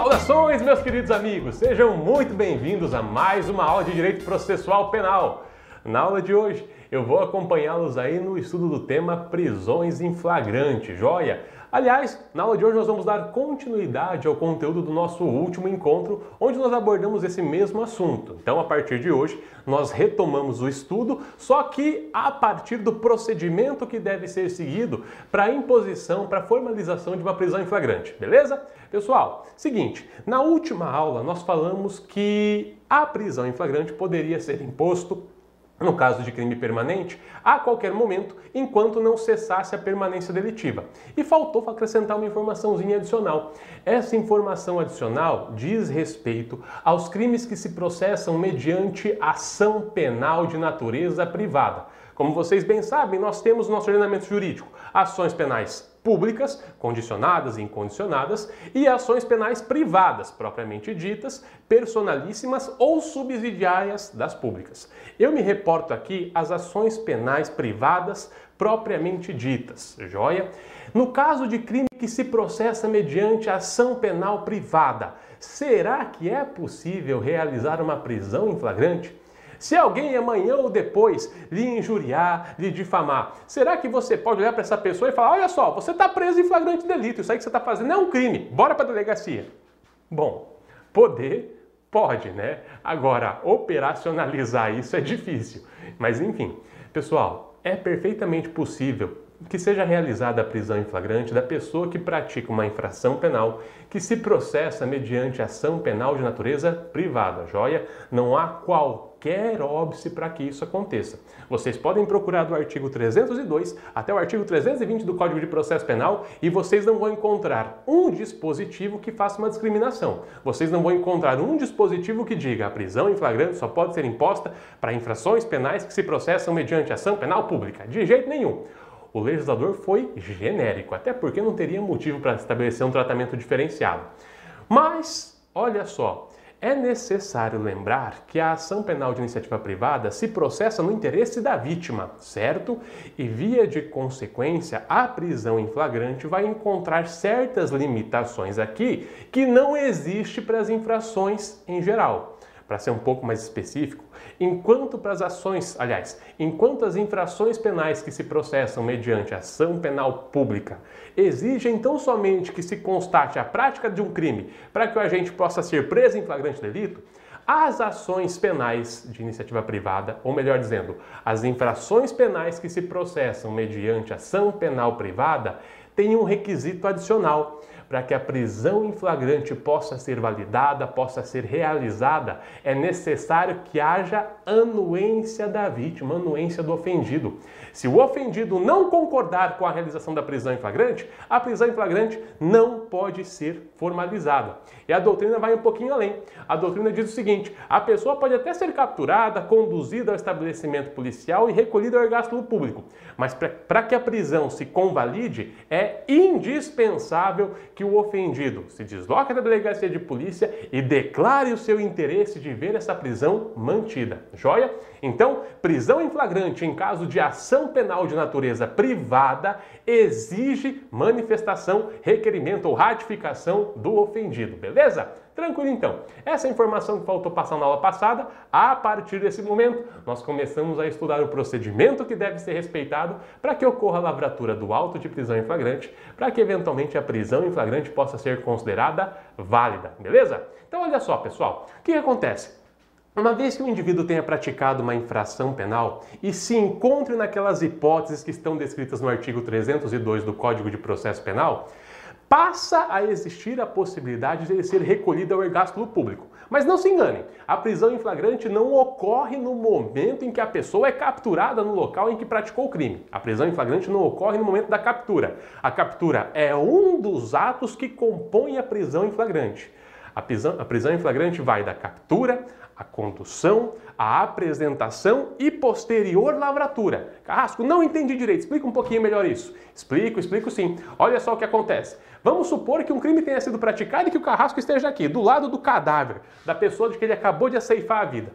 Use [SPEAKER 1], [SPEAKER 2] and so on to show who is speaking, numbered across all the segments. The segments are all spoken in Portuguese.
[SPEAKER 1] Saudações, meus queridos amigos! Sejam muito bem-vindos a mais uma aula de Direito Processual Penal. Na aula de hoje, eu vou acompanhá-los aí no estudo do tema prisões em flagrante, joia? Aliás, na aula de hoje nós vamos dar continuidade ao conteúdo do nosso último encontro, onde nós abordamos esse mesmo assunto. Então, a partir de hoje, nós retomamos o estudo, só que a partir do procedimento que deve ser seguido para a imposição, para a formalização de uma prisão em flagrante, beleza? Pessoal, seguinte, na última aula nós falamos que a prisão em flagrante poderia ser imposto no caso de crime permanente, a qualquer momento, enquanto não cessasse a permanência delitiva. E faltou acrescentar uma informaçãozinha adicional. Essa informação adicional diz respeito aos crimes que se processam mediante ação penal de natureza privada. Como vocês bem sabem, nós temos no nosso ordenamento jurídico ações penais públicas, condicionadas e incondicionadas, e ações penais privadas, propriamente ditas, personalíssimas ou subsidiárias das públicas. Eu me reporto aqui às ações penais privadas propriamente ditas, joia? No caso de crime que se processa mediante ação penal privada, será que é possível realizar uma prisão em flagrante? Se alguém amanhã ou depois lhe injuriar, lhe difamar, será que você pode olhar para essa pessoa e falar: olha só, você está preso em flagrante delito, isso aí que você está fazendo é um crime, bora para a delegacia? Bom, poder pode, né? Agora, operacionalizar isso é difícil. Mas enfim, pessoal, é perfeitamente possível que seja realizada a prisão em flagrante da pessoa que pratica uma infração penal que se processa mediante ação penal de natureza privada. Joia? Não há qualquer óbice para que isso aconteça. Vocês podem procurar do artigo 302 até o artigo 320 do Código de Processo Penal e vocês não vão encontrar um dispositivo que faça uma discriminação. Vocês não vão encontrar um dispositivo que diga a prisão em flagrante só pode ser imposta para infrações penais que se processam mediante ação penal pública. De jeito nenhum o legislador foi genérico, até porque não teria motivo para estabelecer um tratamento diferenciado. Mas, olha só, é necessário lembrar que a ação penal de iniciativa privada se processa no interesse da vítima, certo? E via de consequência, a prisão em flagrante vai encontrar certas limitações aqui que não existe para as infrações em geral para ser um pouco mais específico, enquanto para as ações, aliás, enquanto as infrações penais que se processam mediante ação penal pública exigem tão somente que se constate a prática de um crime para que o agente possa ser preso em flagrante delito, as ações penais de iniciativa privada, ou melhor dizendo, as infrações penais que se processam mediante ação penal privada, têm um requisito adicional para que a prisão em flagrante possa ser validada, possa ser realizada, é necessário que haja anuência da vítima, anuência do ofendido. Se o ofendido não concordar com a realização da prisão em flagrante, a prisão em flagrante não pode ser formalizada. E a doutrina vai um pouquinho além. A doutrina diz o seguinte: a pessoa pode até ser capturada, conduzida ao estabelecimento policial e recolhida ao ergástulo público, mas para que a prisão se convalide, é indispensável que o ofendido se desloque da delegacia de polícia e declare o seu interesse de ver essa prisão mantida. Joia? Então, prisão em flagrante em caso de ação penal de natureza privada exige manifestação, requerimento ou ratificação do ofendido, beleza? Tranquilo então. Essa informação que faltou passar na aula passada, a partir desse momento, nós começamos a estudar o procedimento que deve ser respeitado para que ocorra a lavratura do auto de prisão em flagrante, para que eventualmente a prisão em flagrante possa ser considerada válida, beleza? Então olha só, pessoal, o que acontece? Uma vez que o indivíduo tenha praticado uma infração penal e se encontre naquelas hipóteses que estão descritas no artigo 302 do Código de Processo Penal, passa a existir a possibilidade de ele ser recolhido ao ergástulo público. Mas não se enganem, a prisão em flagrante não ocorre no momento em que a pessoa é capturada no local em que praticou o crime. A prisão em flagrante não ocorre no momento da captura. A captura é um dos atos que compõem a prisão em flagrante. A prisão, a prisão em flagrante vai da captura, a condução, a apresentação e posterior lavratura. Carrasco, não entendi direito. Explica um pouquinho melhor isso. Explico, explico sim. Olha só o que acontece. Vamos supor que um crime tenha sido praticado e que o carrasco esteja aqui, do lado do cadáver, da pessoa de que ele acabou de aceifar a vida.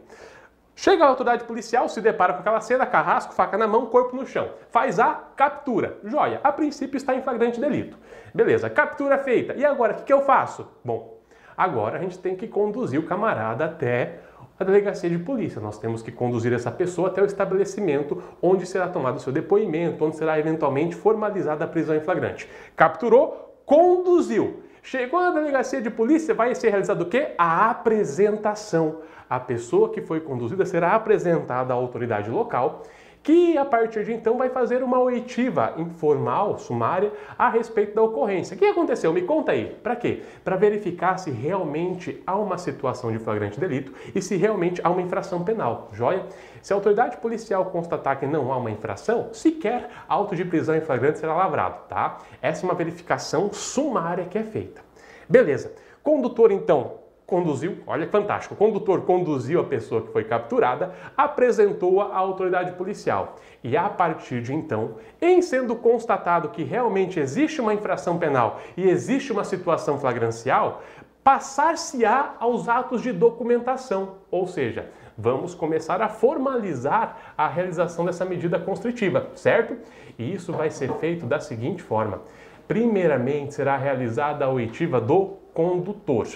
[SPEAKER 1] Chega a autoridade policial, se depara com aquela cena, carrasco, faca na mão, corpo no chão. Faz a captura. Joia, a princípio está em flagrante delito. Beleza, captura feita. E agora, o que, que eu faço? Bom, Agora a gente tem que conduzir o camarada até a delegacia de polícia. Nós temos que conduzir essa pessoa até o estabelecimento onde será tomado o seu depoimento, onde será eventualmente formalizada a prisão em flagrante. Capturou, conduziu. Chegou na delegacia de polícia, vai ser realizado o quê? A apresentação. A pessoa que foi conduzida será apresentada à autoridade local que a partir de então vai fazer uma oitiva informal, sumária, a respeito da ocorrência. O que aconteceu? Me conta aí. Para quê? Para verificar se realmente há uma situação de flagrante delito e se realmente há uma infração penal. Joia? Se a autoridade policial constatar que não há uma infração, sequer auto de prisão em flagrante será lavrado, tá? Essa é uma verificação sumária que é feita. Beleza. Condutor, então, conduziu, olha que fantástico, o condutor conduziu a pessoa que foi capturada, apresentou-a à autoridade policial. E a partir de então, em sendo constatado que realmente existe uma infração penal e existe uma situação flagrancial, passar-se-á aos atos de documentação, ou seja, vamos começar a formalizar a realização dessa medida constritiva, certo? E isso vai ser feito da seguinte forma: primeiramente será realizada a oitiva do condutor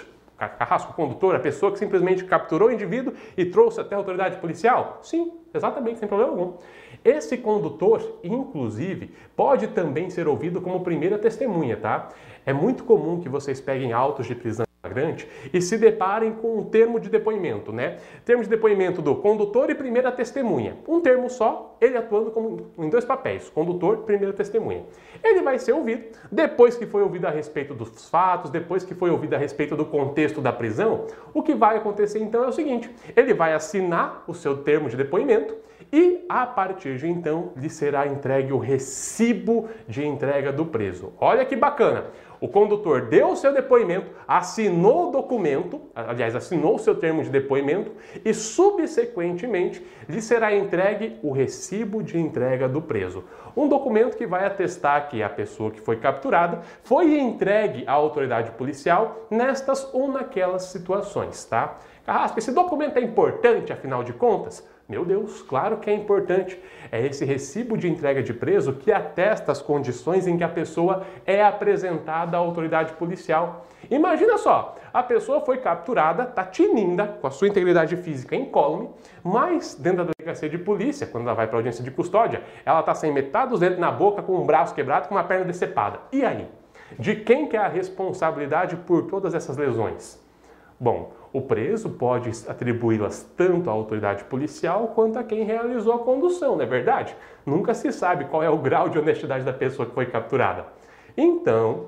[SPEAKER 1] carrasco condutor, a pessoa que simplesmente capturou o indivíduo e trouxe até a autoridade policial? Sim, exatamente, sem problema algum. Esse condutor, inclusive, pode também ser ouvido como primeira testemunha, tá? É muito comum que vocês peguem autos de prisão flagrante e se deparem com um termo de depoimento, né? Termo de depoimento do condutor e primeira testemunha. Um termo só, ele atuando como, em dois papéis, condutor e primeira testemunha. Ele vai ser ouvido depois que foi ouvido a respeito dos fatos, depois que foi ouvido a respeito do contexto da prisão. O que vai acontecer então é o seguinte: ele vai assinar o seu termo de depoimento e a partir de então lhe será entregue o recibo de entrega do preso. Olha que bacana! O condutor deu o seu depoimento, assinou o documento, aliás, assinou o seu termo de depoimento e, subsequentemente, lhe será entregue o recibo de entrega do preso. Um documento que vai atestar que a pessoa que foi capturada foi entregue à autoridade policial nestas ou naquelas situações, tá? Carrasco, esse documento é importante, afinal de contas? Meu Deus, claro que é importante. É esse recibo de entrega de preso que atesta as condições em que a pessoa é apresentada à autoridade policial. Imagina só, a pessoa foi capturada, tá tininda, com a sua integridade física incólume, mas dentro da delegacia de polícia, quando ela vai para audiência de custódia, ela tá sem metade dos dedos na boca, com um braço quebrado, com uma perna decepada. E aí? De quem que é a responsabilidade por todas essas lesões? Bom, o preso pode atribuí-las tanto à autoridade policial quanto a quem realizou a condução, não é verdade? Nunca se sabe qual é o grau de honestidade da pessoa que foi capturada. Então,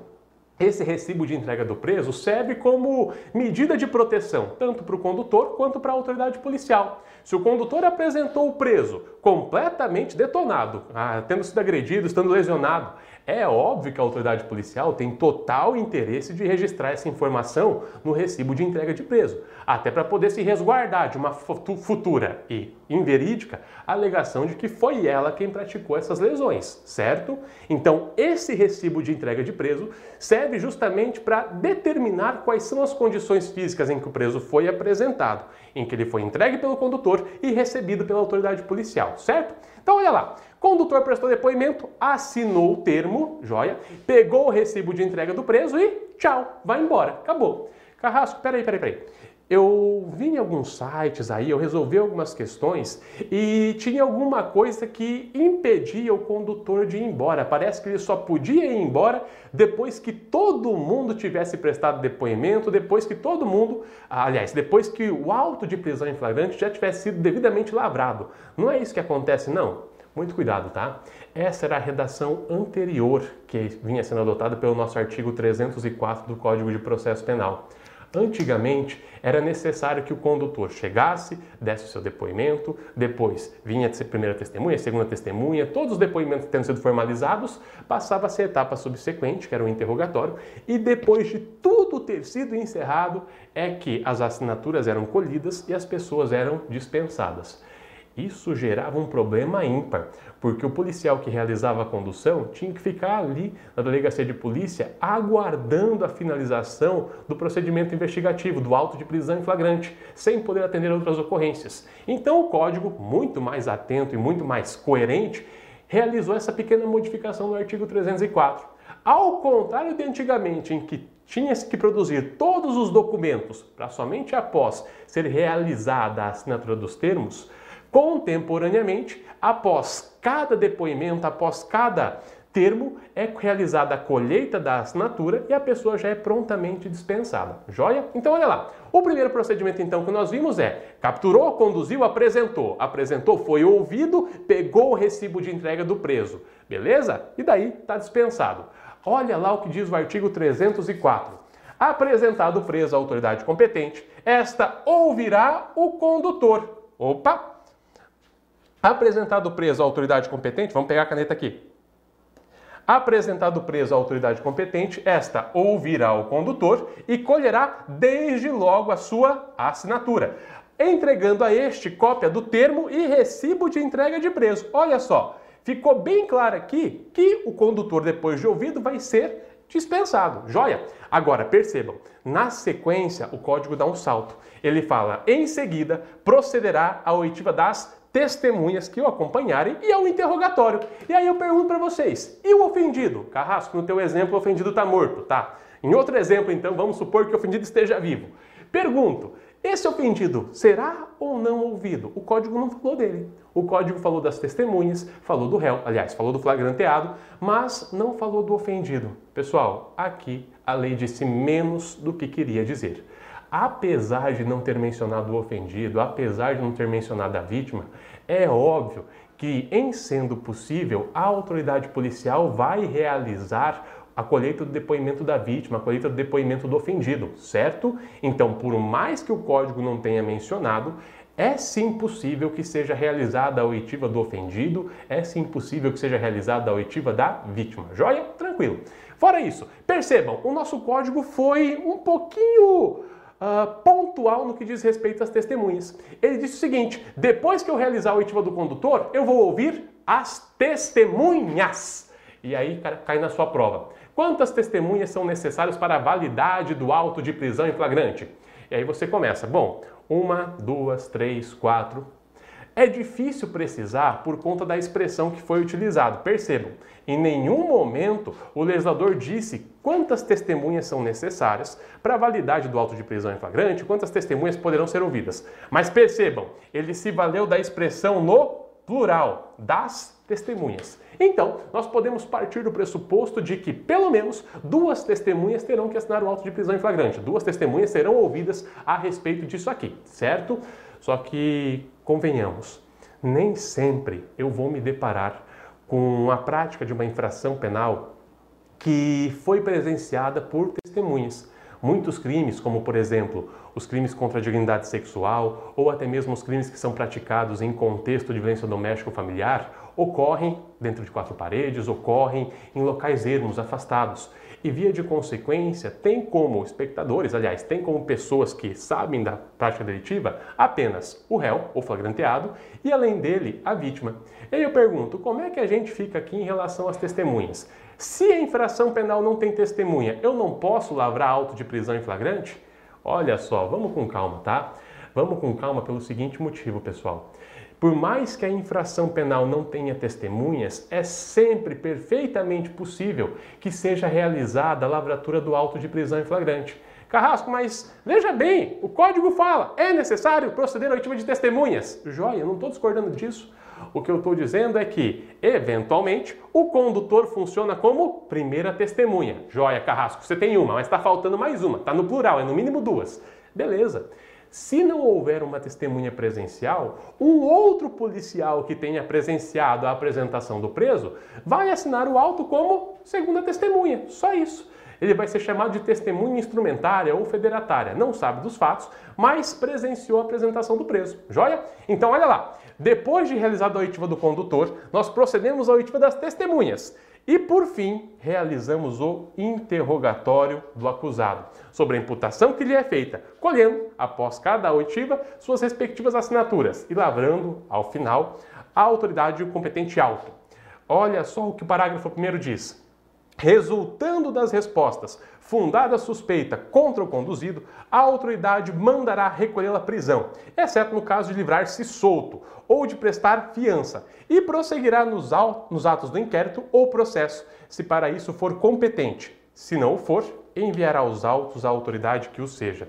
[SPEAKER 1] esse recibo de entrega do preso serve como medida de proteção, tanto para o condutor quanto para a autoridade policial. Se o condutor apresentou o preso completamente detonado, ah, tendo sido agredido, estando lesionado, é óbvio que a autoridade policial tem total interesse de registrar essa informação no recibo de entrega de preso, até para poder se resguardar de uma futura e inverídica alegação de que foi ela quem praticou essas lesões, certo? Então, esse recibo de entrega de preso serve justamente para determinar quais são as condições físicas em que o preso foi apresentado, em que ele foi entregue pelo condutor e recebido pela autoridade policial, certo? Então, olha lá. Condutor prestou depoimento, assinou o termo, joia, pegou o recibo de entrega do preso e tchau, vai embora, acabou. Carrasco, peraí, peraí, peraí. Eu vi em alguns sites aí, eu resolvi algumas questões e tinha alguma coisa que impedia o condutor de ir embora. Parece que ele só podia ir embora depois que todo mundo tivesse prestado depoimento, depois que todo mundo, aliás, depois que o auto de prisão em flagrante já tivesse sido devidamente lavrado. Não é isso que acontece, não. Muito cuidado, tá? Essa era a redação anterior que vinha sendo adotada pelo nosso artigo 304 do Código de Processo Penal. Antigamente, era necessário que o condutor chegasse, desse o seu depoimento, depois vinha a primeira testemunha, segunda testemunha, todos os depoimentos tendo sido formalizados, passava-se a etapa subsequente, que era o interrogatório, e depois de tudo ter sido encerrado, é que as assinaturas eram colhidas e as pessoas eram dispensadas. Isso gerava um problema ímpar, porque o policial que realizava a condução tinha que ficar ali na delegacia de polícia aguardando a finalização do procedimento investigativo, do auto de prisão em flagrante, sem poder atender outras ocorrências. Então o código, muito mais atento e muito mais coerente, realizou essa pequena modificação no artigo 304. Ao contrário de antigamente, em que tinha-se que produzir todos os documentos para somente após ser realizada a assinatura dos termos, contemporaneamente, após cada depoimento, após cada termo, é realizada a colheita da assinatura e a pessoa já é prontamente dispensada. Joia? Então olha lá. O primeiro procedimento então que nós vimos é capturou, conduziu, apresentou. Apresentou, foi ouvido, pegou o recibo de entrega do preso. Beleza? E daí está dispensado. Olha lá o que diz o artigo 304. Apresentado o preso à autoridade competente, esta ouvirá o condutor. Opa! Apresentado preso à autoridade competente, vamos pegar a caneta aqui. Apresentado preso à autoridade competente, esta ouvirá o condutor e colherá desde logo a sua assinatura, entregando a este cópia do termo e recibo de entrega de preso. Olha só, ficou bem claro aqui que o condutor, depois de ouvido, vai ser dispensado. Joia? Agora, percebam, na sequência o código dá um salto. Ele fala, em seguida, procederá à oitiva das testemunhas que o acompanharem e ao interrogatório. E aí eu pergunto para vocês, e o ofendido? Carrasco, no teu exemplo, o ofendido está morto, tá? Em outro exemplo, então, vamos supor que o ofendido esteja vivo. Pergunto, esse ofendido será ou não ouvido? O código não falou dele. O código falou das testemunhas, falou do réu, aliás, falou do flagranteado, mas não falou do ofendido. Pessoal, aqui a lei disse menos do que queria dizer. Apesar de não ter mencionado o ofendido, apesar de não ter mencionado a vítima, é óbvio que, em sendo possível, a autoridade policial vai realizar a colheita do depoimento da vítima, a colheita do depoimento do ofendido, certo? Então, por mais que o código não tenha mencionado, é sim possível que seja realizada a oitiva do ofendido, é sim possível que seja realizada a oitiva da vítima. Joia? Tranquilo. Fora isso, percebam, o nosso código foi um pouquinho Uh, pontual no que diz respeito às testemunhas. Ele disse o seguinte: depois que eu realizar a oitiva do condutor, eu vou ouvir as testemunhas. E aí cai na sua prova. Quantas testemunhas são necessárias para a validade do auto de prisão em flagrante? E aí você começa. Bom, uma, duas, três, quatro. É difícil precisar por conta da expressão que foi utilizado. Percebam, em nenhum momento o legislador disse quantas testemunhas são necessárias para a validade do auto de prisão em flagrante, quantas testemunhas poderão ser ouvidas. Mas percebam, ele se valeu da expressão no plural, das testemunhas. Então, nós podemos partir do pressuposto de que pelo menos duas testemunhas terão que assinar o auto de prisão em flagrante. Duas testemunhas serão ouvidas a respeito disso aqui, certo? Só que, convenhamos, nem sempre eu vou me deparar com a prática de uma infração penal que foi presenciada por testemunhas. Muitos crimes, como por exemplo os crimes contra a dignidade sexual ou até mesmo os crimes que são praticados em contexto de violência doméstica ou familiar, ocorrem dentro de quatro paredes, ocorrem em locais ermos, afastados. E via de consequência, tem como espectadores, aliás, tem como pessoas que sabem da prática delitiva apenas o réu, o flagranteado, e além dele, a vítima. E aí eu pergunto, como é que a gente fica aqui em relação às testemunhas? Se a infração penal não tem testemunha, eu não posso lavrar auto de prisão em flagrante? Olha só, vamos com calma, tá? Vamos com calma pelo seguinte motivo, pessoal. Por mais que a infração penal não tenha testemunhas, é sempre perfeitamente possível que seja realizada a lavratura do auto de prisão em flagrante. Carrasco, mas veja bem, o código fala, é necessário proceder à oitiva de testemunhas. Joia, não estou discordando disso. O que eu estou dizendo é que, eventualmente, o condutor funciona como primeira testemunha. Joia, Carrasco, você tem uma, mas está faltando mais uma. Está no plural, é no mínimo duas. Beleza. Se não houver uma testemunha presencial, um outro policial que tenha presenciado a apresentação do preso vai assinar o auto como segunda testemunha. Só isso ele vai ser chamado de testemunha instrumentária ou federatária. Não sabe dos fatos, mas presenciou a apresentação do preso. Joia? Então, olha lá. Depois de realizada a oitiva do condutor, nós procedemos à oitiva das testemunhas. E, por fim, realizamos o interrogatório do acusado sobre a imputação que lhe é feita, colhendo, após cada oitiva, suas respectivas assinaturas e lavrando, ao final, a autoridade competente auto. Olha só o que o parágrafo 1 diz. Resultando das respostas fundada suspeita contra o conduzido, a autoridade mandará recolhê-la à prisão, exceto no caso de livrar-se solto ou de prestar fiança, e prosseguirá nos, atos do inquérito ou processo, se para isso for competente. Se não o for, enviará aos autos a autoridade que o seja.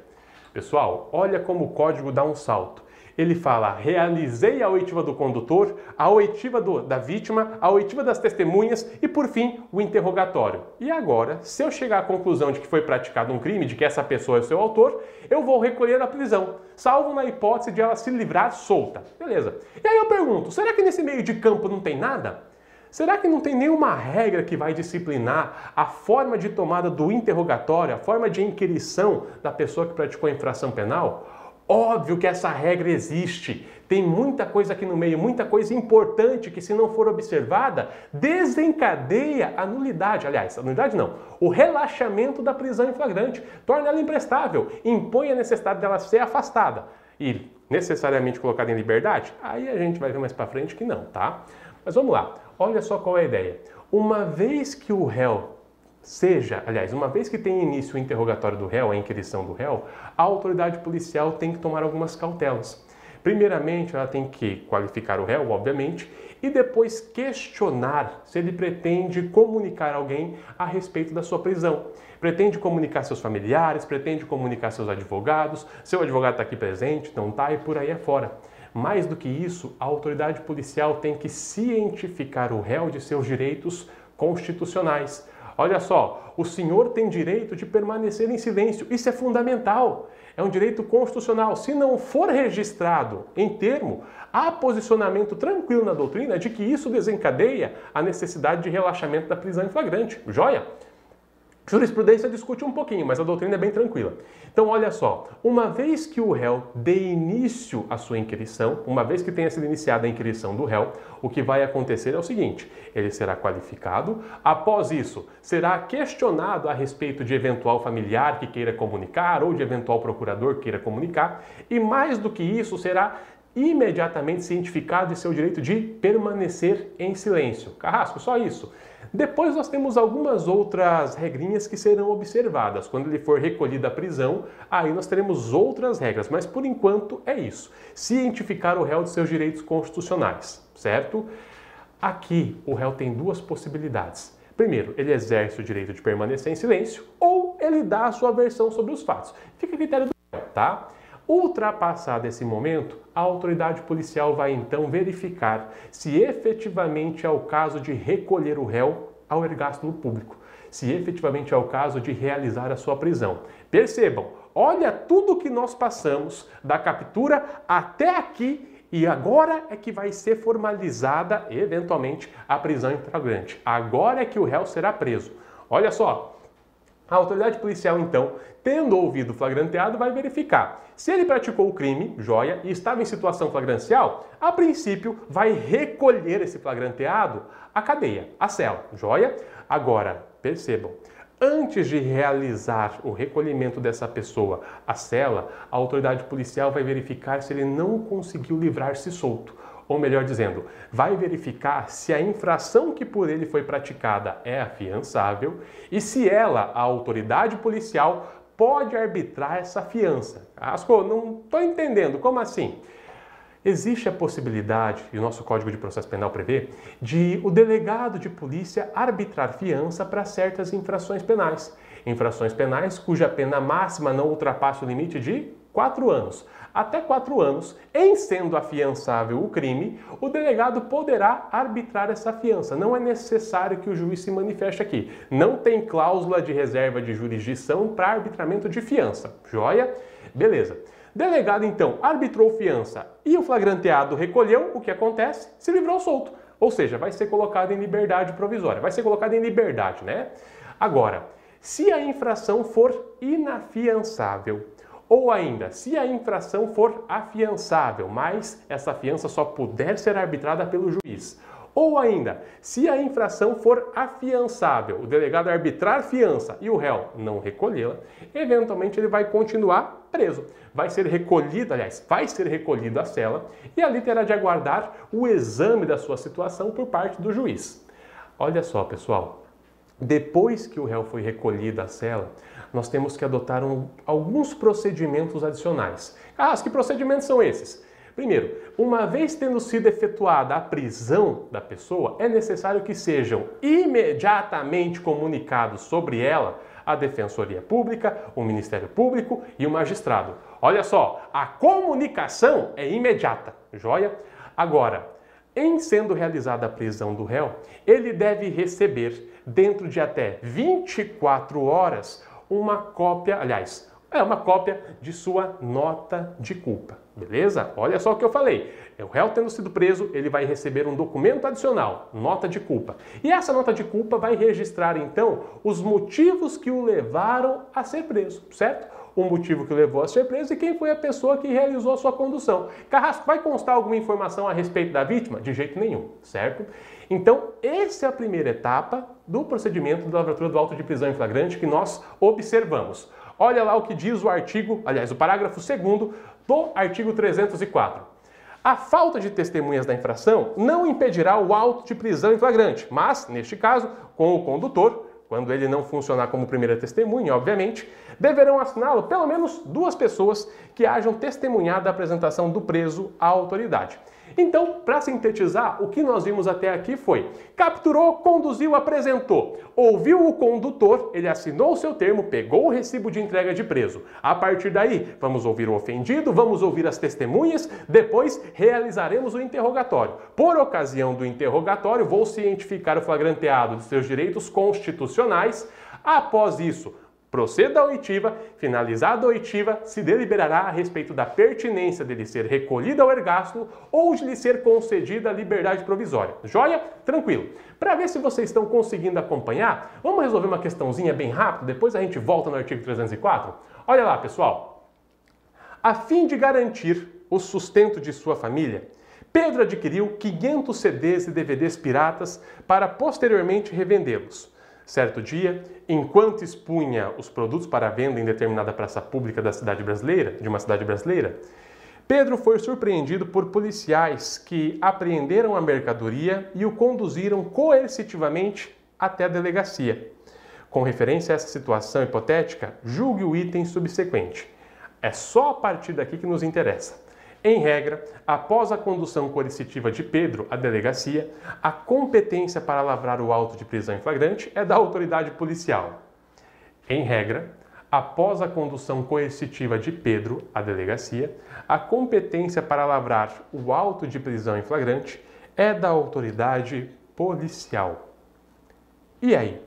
[SPEAKER 1] Pessoal, olha como o código dá um salto. Ele fala: realizei a oitiva do condutor, a oitiva do, da vítima, a oitiva das testemunhas e, por fim, o interrogatório. E agora, se eu chegar à conclusão de que foi praticado um crime, de que essa pessoa é o seu autor, eu vou recolher a prisão, salvo na hipótese de ela se livrar solta. Beleza. E aí eu pergunto: será que nesse meio de campo não tem nada? Será que não tem nenhuma regra que vai disciplinar a forma de tomada do interrogatório, a forma de inquirição da pessoa que praticou a infração penal? Óbvio que essa regra existe. Tem muita coisa aqui no meio, muita coisa importante que, se não for observada, desencadeia a nulidade. Aliás, a nulidade não, o relaxamento da prisão em flagrante, torna ela imprestável, impõe a necessidade dela ser afastada e necessariamente colocada em liberdade. Aí a gente vai ver mais para frente que não, tá? Mas vamos lá. Olha só qual é a ideia. Uma vez que o réu seja, aliás, uma vez que tem início o interrogatório do réu, a inquirição do réu, a autoridade policial tem que tomar algumas cautelas. Primeiramente, ela tem que qualificar o réu, obviamente, e depois questionar se ele pretende comunicar alguém a respeito da sua prisão. Pretende comunicar seus familiares, pretende comunicar seus advogados, seu advogado está aqui presente, não está, e por aí afora. Mais do que isso, a autoridade policial tem que cientificar o réu de seus direitos constitucionais. Olha só, o senhor tem direito de permanecer em silêncio. Isso é fundamental. É um direito constitucional. Se não for registrado em termo, há posicionamento tranquilo na doutrina de que isso desencadeia a necessidade de relaxamento da prisão em flagrante. Joia? Jurisprudência discute um pouquinho, mas a doutrina é bem tranquila. Então, olha só, uma vez que o réu dê início à sua inquirição, uma vez que tenha sido iniciada a inquirição do réu, o que vai acontecer é o seguinte: ele será qualificado, após isso, será questionado a respeito de eventual familiar que queira comunicar ou de eventual procurador que queira comunicar, e mais do que isso, será imediatamente cientificado de seu direito de permanecer em silêncio. Carrasco, só isso. Depois nós temos algumas outras regrinhas que serão observadas. Quando ele for recolhido à prisão, aí nós teremos outras regras, mas por enquanto é isso. Cientificar o réu de seus direitos constitucionais, certo? Aqui o réu tem duas possibilidades. Primeiro, ele exerce o direito de permanecer em silêncio ou ele dá a sua versão sobre os fatos. Fica a critério do réu, tá? Ultrapassado esse momento, a autoridade policial vai então verificar se efetivamente é o caso de recolher o réu ao ergástulo público, se efetivamente é o caso de realizar a sua prisão. Percebam, olha tudo que nós passamos da captura até aqui e agora é que vai ser formalizada, eventualmente, a prisão em flagrante. Agora é que o réu será preso. Olha só, a autoridade policial, então, tendo ouvido o flagranteado, vai verificar. Se ele praticou o crime, joia, e estava em situação flagrancial, a princípio vai recolher esse flagranteado à cadeia, à cela, joia? Agora, percebam, antes de realizar o recolhimento dessa pessoa à cela, a autoridade policial vai verificar se ele não conseguiu livrar-se solto ou melhor dizendo, vai verificar se a infração que por ele foi praticada é afiançável e se ela, a autoridade policial, pode arbitrar essa fiança. Asco, não estou entendendo, como assim? Existe a possibilidade, e o nosso Código de Processo Penal prevê, de o delegado de polícia arbitrar fiança para certas infrações penais. Infrações penais cuja pena máxima não ultrapasse o limite de quatro anos até quatro anos, em sendo afiançável o crime, o delegado poderá arbitrar essa fiança. Não é necessário que o juiz se manifeste aqui. Não tem cláusula de reserva de jurisdição para arbitramento de fiança. Joia? Beleza. Delegado, então, arbitrou fiança e o flagranteado recolheu, o que acontece? Se livrou solto. Ou seja, vai ser colocado em liberdade provisória. Vai ser colocado em liberdade, né? Agora, se a infração for inafiançável, ou ainda, se a infração for afiançável, mas essa fiança só puder ser arbitrada pelo juiz. Ou ainda, se a infração for afiançável, o delegado arbitrar fiança e o réu não recolhê-la, eventualmente ele vai continuar preso. Vai ser recolhido, aliás, vai ser recolhido à cela e ali terá de aguardar o exame da sua situação por parte do juiz. Olha só, pessoal, depois que o réu foi recolhido à cela, nós temos que adotar um, alguns procedimentos adicionais. Ah, que procedimentos são esses? Primeiro, uma vez tendo sido efetuada a prisão da pessoa, é necessário que sejam imediatamente comunicados sobre ela a Defensoria Pública, o Ministério Público e o magistrado. Olha só, a comunicação é imediata, joia? Agora, em sendo realizada a prisão do réu, ele deve receber, dentro de até 24 horas, uma cópia, aliás, é uma cópia de sua nota de culpa, beleza? Olha só o que eu falei. O réu tendo sido preso, ele vai receber um documento adicional, nota de culpa. E essa nota de culpa vai registrar então os motivos que o levaram a ser preso, certo? O motivo que o levou a ser preso e quem foi a pessoa que realizou a sua condução. Carrasco, vai constar alguma informação a respeito da vítima? De jeito nenhum, certo? Então, essa é a primeira etapa do procedimento da lavratura do auto de prisão em flagrante que nós observamos. Olha lá o que diz o artigo, aliás, o parágrafo 2 do artigo 304. A falta de testemunhas da infração não impedirá o auto de prisão em flagrante, mas, neste caso, com o condutor, quando ele não funcionar como primeira testemunha, obviamente, deverão assiná-lo pelo menos duas pessoas que hajam testemunhado a apresentação do preso à autoridade. Então, para sintetizar, o que nós vimos até aqui foi: capturou, conduziu, apresentou, ouviu o condutor, ele assinou o seu termo, pegou o recibo de entrega de preso. A partir daí, vamos ouvir o ofendido, vamos ouvir as testemunhas, depois realizaremos o interrogatório. Por ocasião do interrogatório, vou cientificar o flagranteado de seus direitos constitucionais. Após isso, Proceda a oitiva, finalizada a oitiva, se deliberará a respeito da pertinência dele ser recolhido ao ergástulo ou de lhe ser concedida a liberdade provisória. Joia? Tranquilo. Para ver se vocês estão conseguindo acompanhar, vamos resolver uma questãozinha bem rápido, depois a gente volta no artigo 304? Olha lá, pessoal. A fim de garantir o sustento de sua família, Pedro adquiriu 500 CDs e DVDs piratas para posteriormente revendê-los. Certo dia, enquanto expunha os produtos para venda em determinada praça pública da cidade brasileira, de uma cidade brasileira, Pedro foi surpreendido por policiais que apreenderam a mercadoria e o conduziram coercitivamente até a delegacia. Com referência a essa situação hipotética, julgue o item subsequente. É só a partir daqui que nos interessa. Em regra, após a condução coercitiva de Pedro à delegacia, a competência para lavrar o auto de prisão em flagrante é da autoridade policial. Em regra, após a condução coercitiva de Pedro à delegacia, a competência para lavrar o auto de prisão em flagrante é da autoridade policial. E aí?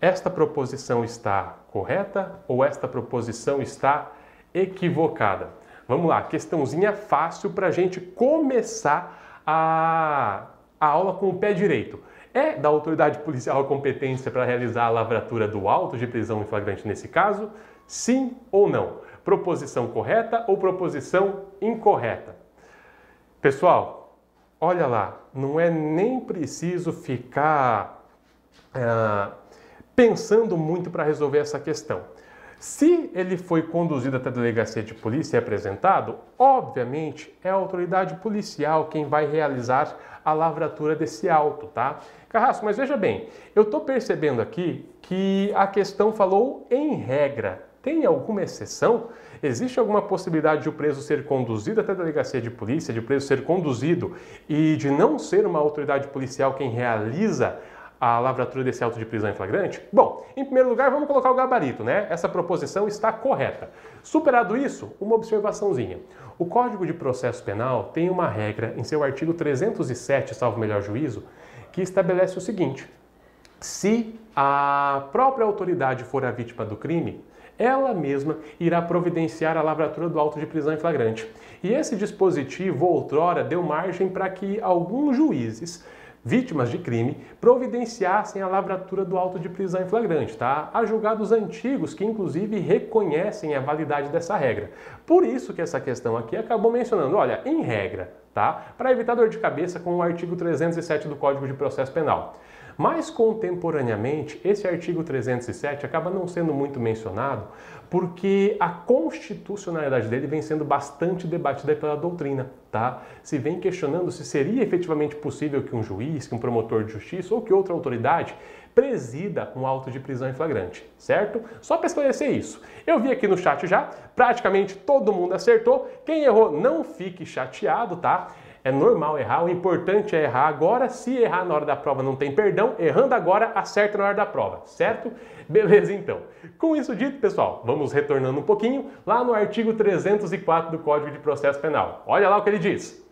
[SPEAKER 1] Esta proposição está correta ou esta proposição está equivocada? Vamos lá, questãozinha fácil para a gente começar a, a aula com o pé direito. É da autoridade policial a competência para realizar a lavratura do auto de prisão em flagrante nesse caso? Sim ou não? Proposição correta ou proposição incorreta? Pessoal, olha lá, não é nem preciso ficar uh, pensando muito para resolver essa questão. Se ele foi conduzido até a delegacia de polícia e apresentado, obviamente é a autoridade policial quem vai realizar a lavratura desse auto, tá? Carrasco, mas veja bem, eu estou percebendo aqui que a questão falou em regra. Tem alguma exceção? Existe alguma possibilidade de o preso ser conduzido até a delegacia de polícia, de o preso ser conduzido e de não ser uma autoridade policial quem realiza a lavratura desse auto de prisão em flagrante? Bom, em primeiro lugar, vamos colocar o gabarito, né? Essa proposição está correta. Superado isso, uma observaçãozinha. O Código de Processo Penal tem uma regra em seu artigo 307, salvo melhor juízo, que estabelece o seguinte: se a própria autoridade for a vítima do crime, ela mesma irá providenciar a lavratura do auto de prisão em flagrante. E esse dispositivo, outrora, deu margem para que alguns juízes vítimas de crime providenciassem a lavratura do auto de prisão em flagrante, tá? Há julgados antigos que inclusive reconhecem a validade dessa regra. Por isso que essa questão aqui acabou mencionando, olha, em regra, tá? Para evitar dor de cabeça com o artigo 307 do Código de Processo Penal. Mas contemporaneamente, esse artigo 307 acaba não sendo muito mencionado porque a constitucionalidade dele vem sendo bastante debatida pela doutrina, tá? Se vem questionando se seria efetivamente possível que um juiz, que um promotor de justiça ou que outra autoridade presida um auto de prisão em flagrante, certo? Só para esclarecer isso. Eu vi aqui no chat já, praticamente todo mundo acertou. Quem errou, não fique chateado, tá? É normal errar, o importante é errar agora. Se errar na hora da prova não tem perdão, errando agora, acerta na hora da prova, certo? Beleza então. Com isso dito, pessoal, vamos retornando um pouquinho lá no artigo 304 do Código de Processo Penal. Olha lá o que ele diz.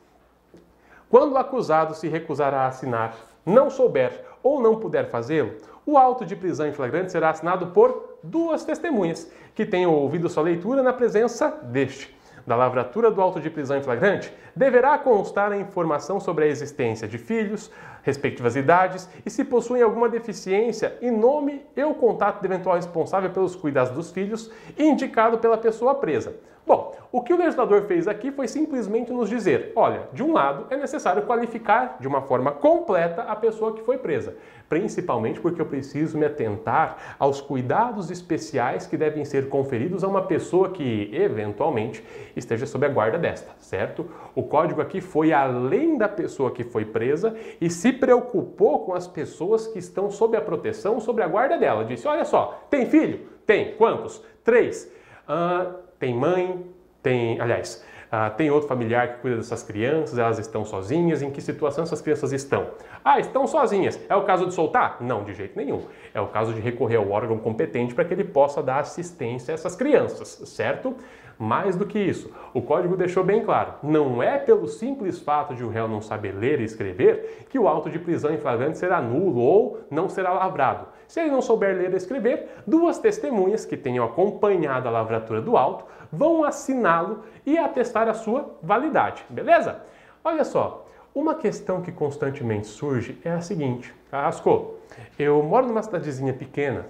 [SPEAKER 1] Quando o acusado se recusar a assinar, não souber ou não puder fazê-lo, o auto de prisão em flagrante será assinado por duas testemunhas que tenham ouvido sua leitura na presença deste da lavratura do auto de prisão em flagrante, deverá constar a informação sobre a existência de filhos, respectivas idades e se possuem alguma deficiência e nome e o contato do eventual responsável pelos cuidados dos filhos indicado pela pessoa presa. Bom, o que o legislador fez aqui foi simplesmente nos dizer: olha, de um lado é necessário qualificar de uma forma completa a pessoa que foi presa, principalmente porque eu preciso me atentar aos cuidados especiais que devem ser conferidos a uma pessoa que eventualmente esteja sob a guarda desta, certo? O código aqui foi além da pessoa que foi presa e se preocupou com as pessoas que estão sob a proteção, sob a guarda dela. Disse: olha só, tem filho? Tem. Quantos? Três. Uh, tem mãe, tem, aliás, uh, tem outro familiar que cuida dessas crianças, elas estão sozinhas, em que situação essas crianças estão? Ah, estão sozinhas. É o caso de soltar? Não, de jeito nenhum. É o caso de recorrer ao órgão competente para que ele possa dar assistência a essas crianças, certo? Mais do que isso, o código deixou bem claro: não é pelo simples fato de o réu não saber ler e escrever que o auto de prisão em flagrante será nulo ou não será lavrado. Se ele não souber ler e escrever, duas testemunhas que tenham acompanhado a lavratura do auto vão assiná-lo e atestar a sua validade, beleza? Olha só, uma questão que constantemente surge é a seguinte: Carrasco, eu moro numa cidadezinha pequena,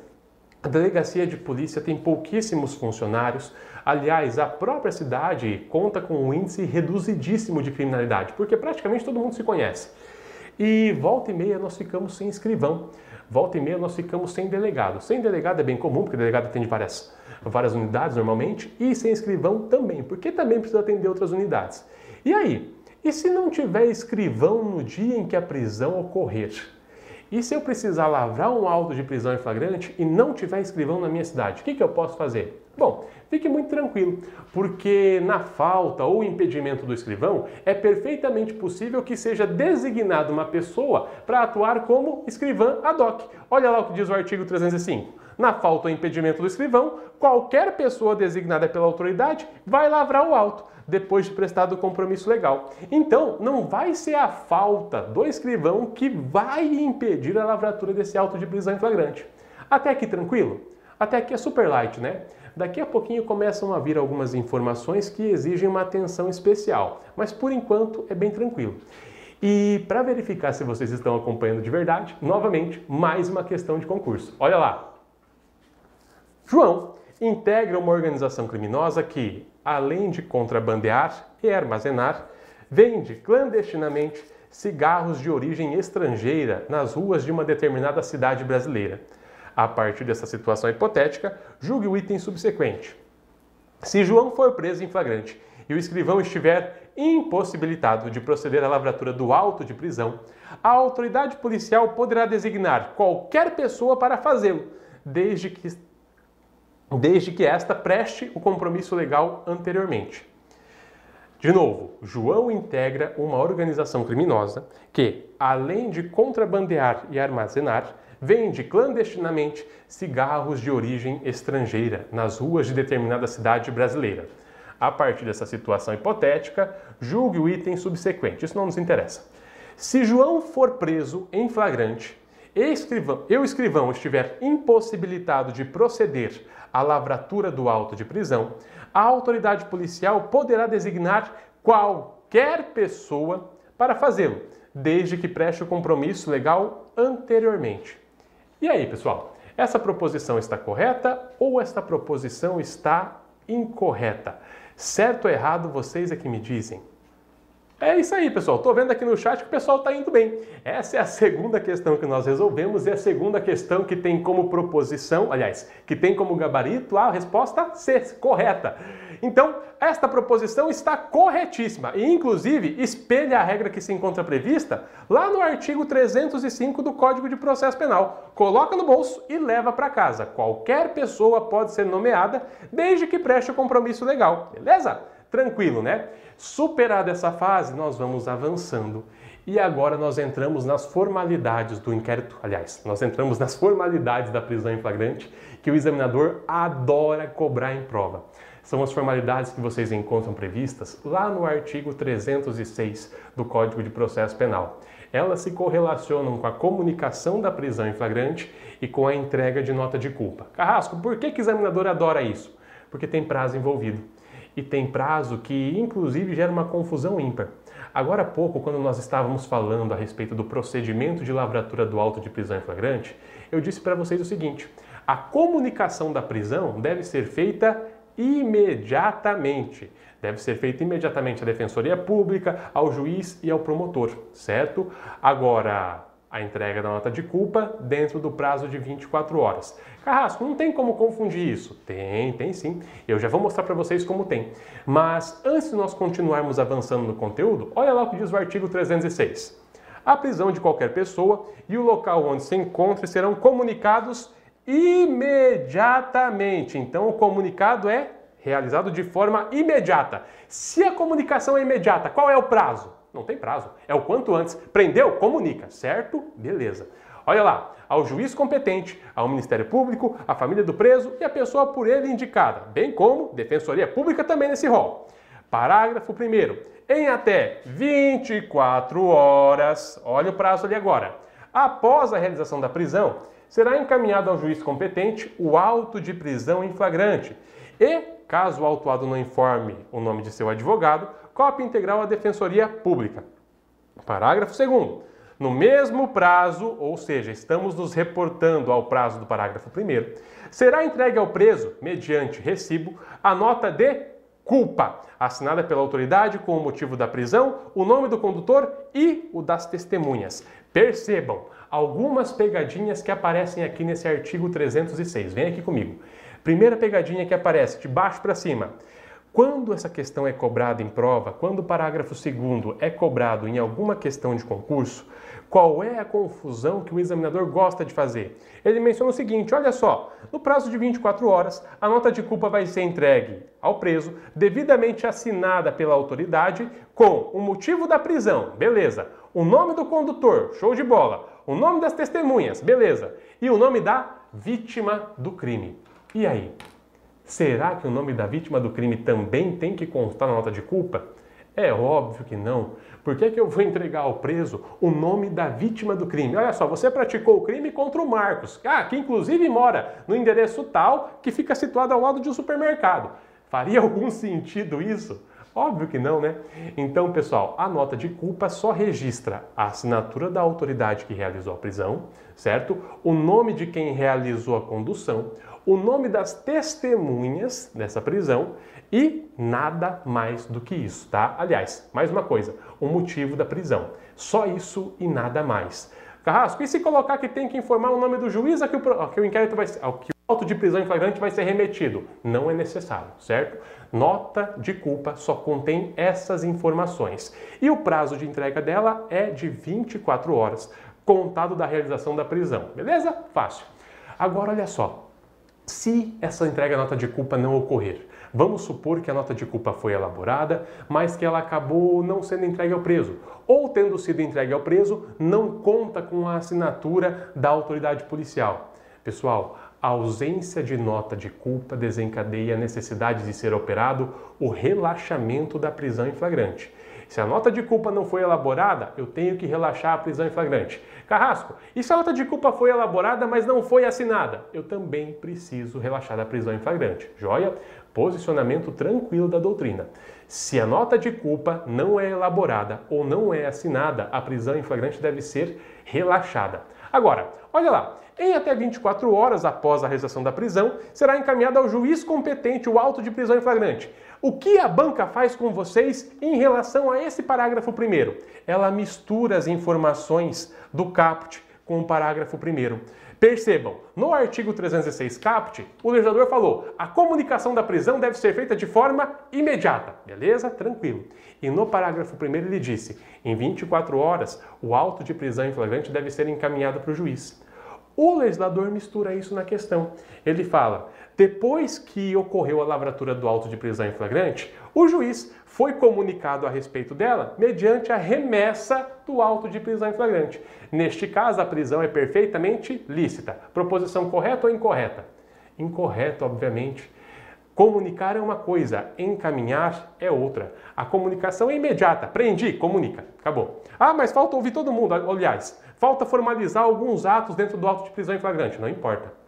[SPEAKER 1] a delegacia de polícia tem pouquíssimos funcionários. Aliás, a própria cidade conta com um índice reduzidíssimo de criminalidade, porque praticamente todo mundo se conhece. E volta e meia nós ficamos sem escrivão volta e meia nós ficamos sem delegado. Sem delegado é bem comum, porque delegado atende várias, várias unidades normalmente, e sem escrivão também, porque também precisa atender outras unidades. E aí? E se não tiver escrivão no dia em que a prisão ocorrer? E se eu precisar lavrar um auto de prisão em flagrante e não tiver escrivão na minha cidade, o que, que eu posso fazer? Bom, fique muito tranquilo, porque na falta ou impedimento do escrivão, é perfeitamente possível que seja designada uma pessoa para atuar como escrivã ad hoc. Olha lá o que diz o artigo 305. Na falta ou impedimento do escrivão, qualquer pessoa designada pela autoridade vai lavrar o auto depois de prestado o compromisso legal. Então, não vai ser a falta do escrivão que vai impedir a lavratura desse auto de prisão em flagrante. Até aqui tranquilo? Até aqui é super light, né? Daqui a pouquinho começam a vir algumas informações que exigem uma atenção especial, mas por enquanto é bem tranquilo. E para verificar se vocês estão acompanhando de verdade, novamente, mais uma questão de concurso. Olha lá. João integra uma organização criminosa que, além de contrabandear e armazenar, vende clandestinamente cigarros de origem estrangeira nas ruas de uma determinada cidade brasileira. A partir dessa situação hipotética, julgue o item subsequente. Se João for preso em flagrante e o escrivão estiver impossibilitado de proceder à lavratura do auto de prisão, a autoridade policial poderá designar qualquer pessoa para fazê-lo, desde que desde que esta preste o compromisso legal anteriormente. De novo, João integra uma organização criminosa que, além de contrabandear e armazenar, vende clandestinamente cigarros de origem estrangeira nas ruas de determinada cidade brasileira. A partir dessa situação hipotética, julgue o item subsequente. Isso não nos interessa. Se João for preso em flagrante e eu, escrivão, estiver impossibilitado de proceder à lavratura do auto de prisão, a autoridade policial poderá designar qualquer pessoa para fazê-lo, desde que preste o compromisso legal anteriormente. E aí, pessoal, essa proposição está correta ou esta proposição está incorreta? Certo ou errado, vocês é que me dizem. É isso aí, pessoal. Tô vendo aqui no chat que o pessoal tá indo bem. Essa é a segunda questão que nós resolvemos e a segunda questão que tem como proposição, aliás, que tem como gabarito a resposta C, correta. Então, esta proposição está corretíssima e, inclusive, espelha a regra que se encontra prevista lá no artigo 305 do Código de Processo Penal. Coloca no bolso e leva para casa. Qualquer pessoa pode ser nomeada desde que preste o compromisso legal, beleza? Tranquilo, né? Superada essa fase, nós vamos avançando. E agora nós entramos nas formalidades do inquérito. Aliás, nós entramos nas formalidades da prisão em flagrante que o examinador adora cobrar em prova. São as formalidades que vocês encontram previstas lá no artigo 306 do Código de Processo Penal. Elas se correlacionam com a comunicação da prisão em flagrante e com a entrega de nota de culpa. Carrasco, por que, que o examinador adora isso? Porque tem prazo envolvido e tem prazo que inclusive gera uma confusão ímpar. Agora há pouco, quando nós estávamos falando a respeito do procedimento de lavratura do auto de prisão em flagrante, eu disse para vocês o seguinte: a comunicação da prisão deve ser feita imediatamente. Deve ser feita imediatamente à Defensoria Pública, ao juiz e ao promotor, certo? Agora, a entrega da nota de culpa dentro do prazo de 24 horas. Carrasco, não tem como confundir isso? Tem, tem sim. Eu já vou mostrar para vocês como tem. Mas antes de nós continuarmos avançando no conteúdo, olha lá o que diz o artigo 306. A prisão de qualquer pessoa e o local onde se encontre serão comunicados imediatamente. Então o comunicado é realizado de forma imediata. Se a comunicação é imediata, qual é o prazo? Não tem prazo. É o quanto antes. Prendeu? Comunica, certo? Beleza. Olha lá, ao juiz competente, ao Ministério Público, à família do preso e à pessoa por ele indicada, bem como Defensoria Pública também nesse rol. Parágrafo 1 Em até 24 horas, olha o prazo ali agora, após a realização da prisão, será encaminhado ao juiz competente o auto de prisão em flagrante e, caso o autuado não informe o nome de seu advogado, cópia integral à Defensoria Pública. Parágrafo 2. No mesmo prazo, ou seja, estamos nos reportando ao prazo do parágrafo 1, será entregue ao preso, mediante recibo, a nota de culpa, assinada pela autoridade com o motivo da prisão, o nome do condutor e o das testemunhas. Percebam algumas pegadinhas que aparecem aqui nesse artigo 306. Vem aqui comigo. Primeira pegadinha que aparece de baixo para cima. Quando essa questão é cobrada em prova, quando o parágrafo 2 é cobrado em alguma questão de concurso, qual é a confusão que o examinador gosta de fazer? Ele menciona o seguinte: olha só, no prazo de 24 horas, a nota de culpa vai ser entregue ao preso, devidamente assinada pela autoridade, com o motivo da prisão, beleza, o nome do condutor, show de bola, o nome das testemunhas, beleza, e o nome da vítima do crime. E aí? Será que o nome da vítima do crime também tem que constar na nota de culpa? É óbvio que não. Por que, que eu vou entregar ao preso o nome da vítima do crime? Olha só, você praticou o crime contra o Marcos, ah, que inclusive mora no endereço tal que fica situado ao lado de um supermercado. Faria algum sentido isso? Óbvio que não, né? Então, pessoal, a nota de culpa só registra a assinatura da autoridade que realizou a prisão, certo? O nome de quem realizou a condução, o nome das testemunhas dessa prisão e nada mais do que isso, tá? Aliás, mais uma coisa, o motivo da prisão. Só isso e nada mais. Carrasco, e se colocar que tem que informar o nome do juiz a que o, a que o inquérito vai ser, que o auto de prisão em flagrante vai ser remetido? Não é necessário, certo? Nota de culpa só contém essas informações. E o prazo de entrega dela é de 24 horas, contado da realização da prisão. Beleza? Fácil. Agora olha só, se essa entrega nota de culpa não ocorrer. Vamos supor que a nota de culpa foi elaborada, mas que ela acabou não sendo entregue ao preso. Ou tendo sido entregue ao preso, não conta com a assinatura da autoridade policial. Pessoal, a ausência de nota de culpa desencadeia a necessidade de ser operado o relaxamento da prisão em flagrante. Se a nota de culpa não foi elaborada, eu tenho que relaxar a prisão em flagrante. Carrasco, e se a nota de culpa foi elaborada, mas não foi assinada? Eu também preciso relaxar a prisão em flagrante. Joia? Posicionamento tranquilo da doutrina. Se a nota de culpa não é elaborada ou não é assinada, a prisão em flagrante deve ser relaxada. Agora, olha lá, em até 24 horas após a realização da prisão, será encaminhada ao juiz competente o auto de prisão em flagrante. O que a banca faz com vocês em relação a esse parágrafo primeiro? Ela mistura as informações do caput com o parágrafo primeiro. Percebam, no artigo 306 caput, o legislador falou: a comunicação da prisão deve ser feita de forma imediata. Beleza? Tranquilo. E no parágrafo 1 ele disse: em 24 horas, o auto de prisão em flagrante deve ser encaminhado para o juiz. O legislador mistura isso na questão. Ele fala: depois que ocorreu a lavratura do auto de prisão em flagrante, o juiz foi comunicado a respeito dela mediante a remessa do auto de prisão em flagrante. Neste caso, a prisão é perfeitamente lícita. Proposição correta ou incorreta? Incorreta, obviamente. Comunicar é uma coisa, encaminhar é outra. A comunicação é imediata. Prendi, comunica. Acabou. Ah, mas falta ouvir todo mundo. Aliás, falta formalizar alguns atos dentro do auto de prisão em flagrante. Não importa.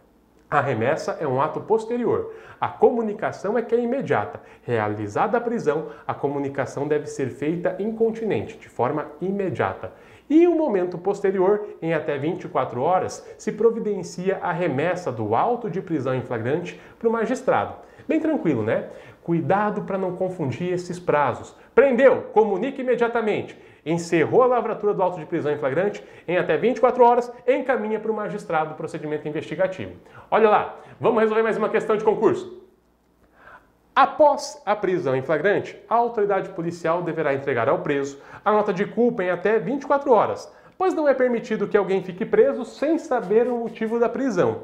[SPEAKER 1] A remessa é um ato posterior. A comunicação é que é imediata. Realizada a prisão, a comunicação deve ser feita incontinente, de forma imediata. E um momento posterior, em até 24 horas, se providencia a remessa do auto de prisão em flagrante para o magistrado. Bem tranquilo, né? Cuidado para não confundir esses prazos. Prendeu, comunique imediatamente encerrou a lavratura do auto de prisão em flagrante, em até 24 horas, encaminha para o magistrado o procedimento investigativo. Olha lá, vamos resolver mais uma questão de concurso. Após a prisão em flagrante, a autoridade policial deverá entregar ao preso a nota de culpa em até 24 horas, pois não é permitido que alguém fique preso sem saber o motivo da prisão.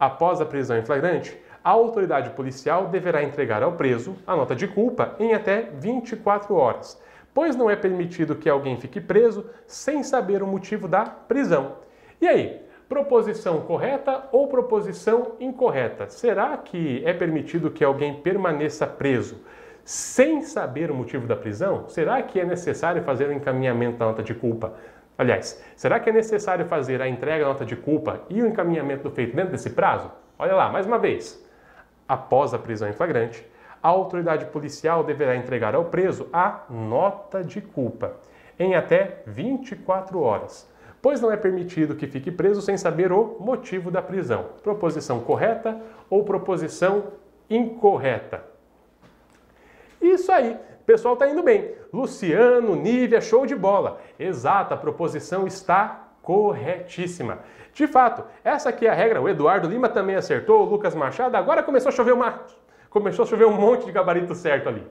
[SPEAKER 1] Após a prisão em flagrante, a autoridade policial deverá entregar ao preso a nota de culpa em até 24 horas pois não é permitido que alguém fique preso sem saber o motivo da prisão. E aí, proposição correta ou proposição incorreta? Será que é permitido que alguém permaneça preso sem saber o motivo da prisão? Será que é necessário fazer o encaminhamento da nota de culpa? Aliás, será que é necessário fazer a entrega da nota de culpa e o encaminhamento do feito dentro desse prazo? Olha lá, mais uma vez. Após a prisão em flagrante, a autoridade policial deverá entregar ao preso a nota de culpa em até 24 horas, pois não é permitido que fique preso sem saber o motivo da prisão. Proposição correta ou proposição incorreta? Isso aí, pessoal está indo bem. Luciano, Nívia, show de bola. Exata, a proposição está corretíssima. De fato, essa aqui é a regra. O Eduardo Lima também acertou, o Lucas Machado. Agora começou a chover uma começou a chover um monte de gabarito certo ali.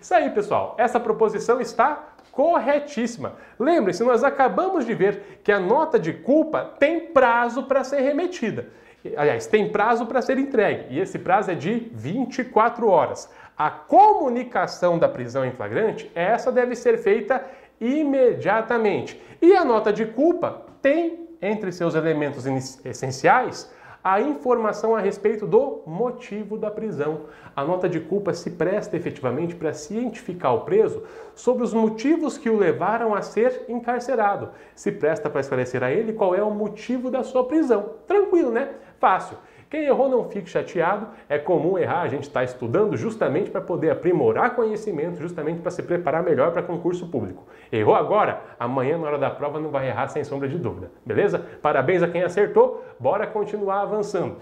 [SPEAKER 1] Isso aí, pessoal. Essa proposição está corretíssima. Lembre-se, nós acabamos de ver que a nota de culpa tem prazo para ser remetida. Aliás, tem prazo para ser entregue, e esse prazo é de 24 horas. A comunicação da prisão em flagrante, essa deve ser feita imediatamente. E a nota de culpa tem entre seus elementos essenciais a informação a respeito do motivo da prisão. A nota de culpa se presta efetivamente para cientificar o preso sobre os motivos que o levaram a ser encarcerado. Se presta para esclarecer a ele qual é o motivo da sua prisão. Tranquilo, né? Fácil. Quem errou não fique chateado, é comum errar, a gente está estudando justamente para poder aprimorar conhecimento, justamente para se preparar melhor para concurso público. Errou agora? Amanhã, na hora da prova, não vai errar sem sombra de dúvida, beleza? Parabéns a quem acertou, bora continuar avançando.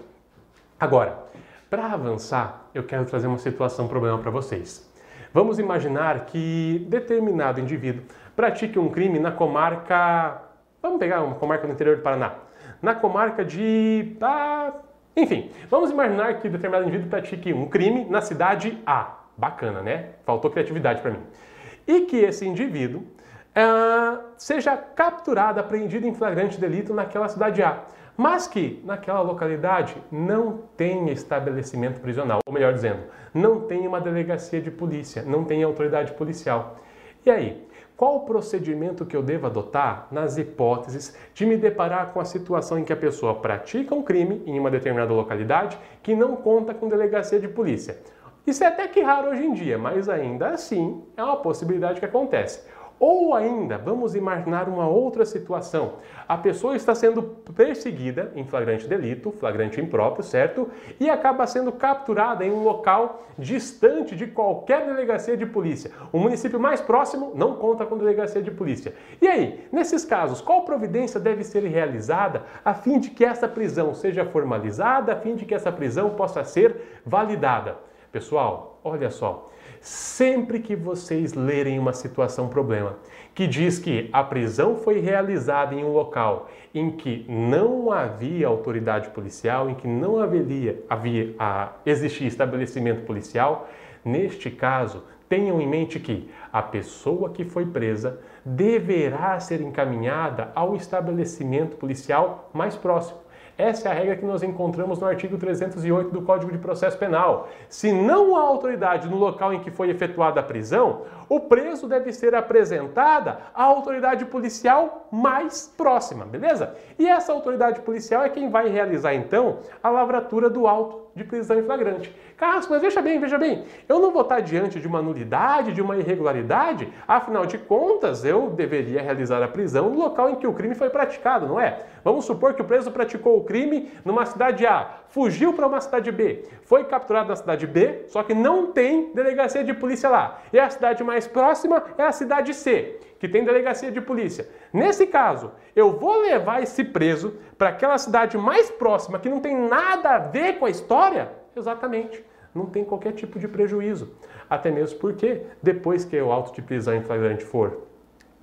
[SPEAKER 1] Agora, para avançar, eu quero trazer uma situação, um problema para vocês. Vamos imaginar que determinado indivíduo pratique um crime na comarca. Vamos pegar uma comarca no interior do Paraná. Na comarca de. Ah, enfim, vamos imaginar que determinado indivíduo pratique um crime na cidade A. Bacana, né? Faltou criatividade para mim. E que esse indivíduo uh, seja capturado, apreendido em flagrante delito naquela cidade A, mas que naquela localidade não tenha estabelecimento prisional, ou melhor dizendo, não tenha uma delegacia de polícia, não tenha autoridade policial. E aí, qual o procedimento que eu devo adotar nas hipóteses de me deparar com a situação em que a pessoa pratica um crime em uma determinada localidade que não conta com delegacia de polícia? Isso é até que raro hoje em dia, mas ainda assim é uma possibilidade que acontece. Ou ainda, vamos imaginar uma outra situação. A pessoa está sendo perseguida em flagrante delito, flagrante impróprio, certo? E acaba sendo capturada em um local distante de qualquer delegacia de polícia. O município mais próximo não conta com delegacia de polícia. E aí, nesses casos, qual providência deve ser realizada a fim de que essa prisão seja formalizada, a fim de que essa prisão possa ser validada? Pessoal, olha só. Sempre que vocês lerem uma situação problema que diz que a prisão foi realizada em um local em que não havia autoridade policial, em que não havia, havia a, existia estabelecimento policial, neste caso, tenham em mente que a pessoa que foi presa deverá ser encaminhada ao estabelecimento policial mais próximo. Essa é a regra que nós encontramos no artigo 308 do Código de Processo Penal. Se não há autoridade no local em que foi efetuada a prisão, o preso deve ser apresentada à autoridade policial mais próxima, beleza? E essa autoridade policial é quem vai realizar então a lavratura do auto de prisão em flagrante. Carrasco, mas veja bem, veja bem, eu não vou estar diante de uma nulidade, de uma irregularidade, afinal de contas, eu deveria realizar a prisão no local em que o crime foi praticado, não é? Vamos supor que o preso praticou o crime numa cidade A, fugiu para uma cidade B, foi capturado na cidade B, só que não tem delegacia de polícia lá. E a cidade mais próxima é a cidade C, que tem delegacia de polícia. Nesse caso, eu vou levar esse preso para aquela cidade mais próxima que não tem nada a ver com a história? Exatamente. Não tem qualquer tipo de prejuízo. Até mesmo porque, depois que o auto de prisão em flagrante for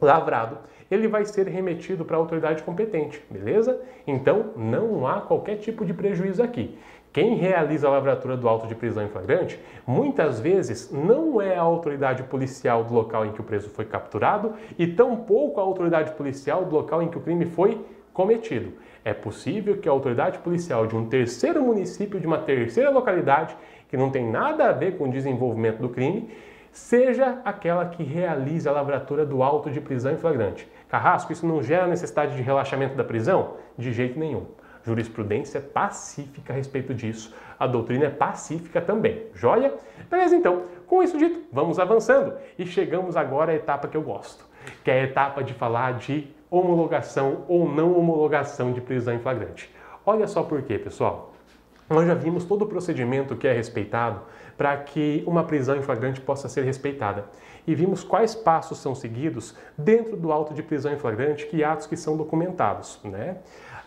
[SPEAKER 1] lavrado, ele vai ser remetido para a autoridade competente, beleza? Então não há qualquer tipo de prejuízo aqui. Quem realiza a lavratura do auto de prisão em flagrante, muitas vezes não é a autoridade policial do local em que o preso foi capturado e tampouco a autoridade policial do local em que o crime foi cometido. É possível que a autoridade policial de um terceiro município, de uma terceira localidade, que não tem nada a ver com o desenvolvimento do crime, seja aquela que realiza a lavratura do auto de prisão em flagrante. Carrasco, isso não gera necessidade de relaxamento da prisão? De jeito nenhum jurisprudência é pacífica a respeito disso, a doutrina é pacífica também. Joia? Beleza, então, com isso dito, vamos avançando e chegamos agora à etapa que eu gosto, que é a etapa de falar de homologação ou não homologação de prisão em flagrante. Olha só por quê, pessoal. Nós já vimos todo o procedimento que é respeitado para que uma prisão em flagrante possa ser respeitada. E vimos quais passos são seguidos dentro do auto de prisão em flagrante, que atos que são documentados, né?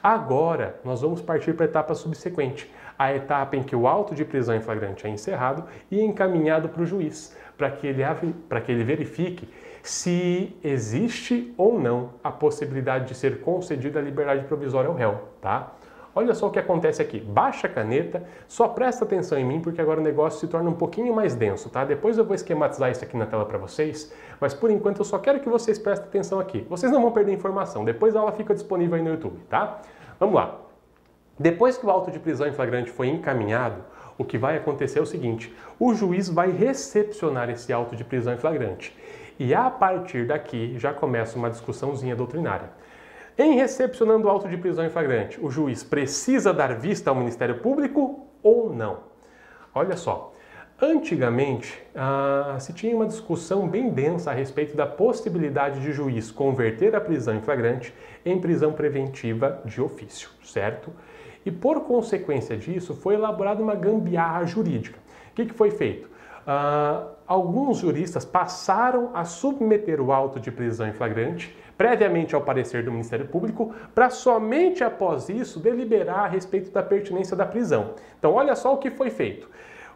[SPEAKER 1] Agora, nós vamos partir para a etapa subsequente, a etapa em que o auto de prisão em flagrante é encerrado e encaminhado para o juiz, para que, ele, para que ele verifique se existe ou não a possibilidade de ser concedida a liberdade provisória ao réu, tá? Olha só o que acontece aqui. Baixa a caneta, só presta atenção em mim porque agora o negócio se torna um pouquinho mais denso, tá? Depois eu vou esquematizar isso aqui na tela para vocês, mas por enquanto eu só quero que vocês prestem atenção aqui. Vocês não vão perder informação, depois ela fica disponível aí no YouTube, tá? Vamos lá. Depois que o auto de prisão em flagrante foi encaminhado, o que vai acontecer é o seguinte: o juiz vai recepcionar esse auto de prisão em flagrante. E a partir daqui já começa uma discussãozinha doutrinária. Em recepcionando o auto de prisão em flagrante, o juiz precisa dar vista ao Ministério Público ou não? Olha só, antigamente ah, se tinha uma discussão bem densa a respeito da possibilidade de juiz converter a prisão em flagrante em prisão preventiva de ofício, certo? E por consequência disso foi elaborada uma gambiarra jurídica. O que, que foi feito? Uh, alguns juristas passaram a submeter o auto de prisão em flagrante previamente ao parecer do Ministério Público, para somente após isso deliberar a respeito da pertinência da prisão. Então, olha só o que foi feito.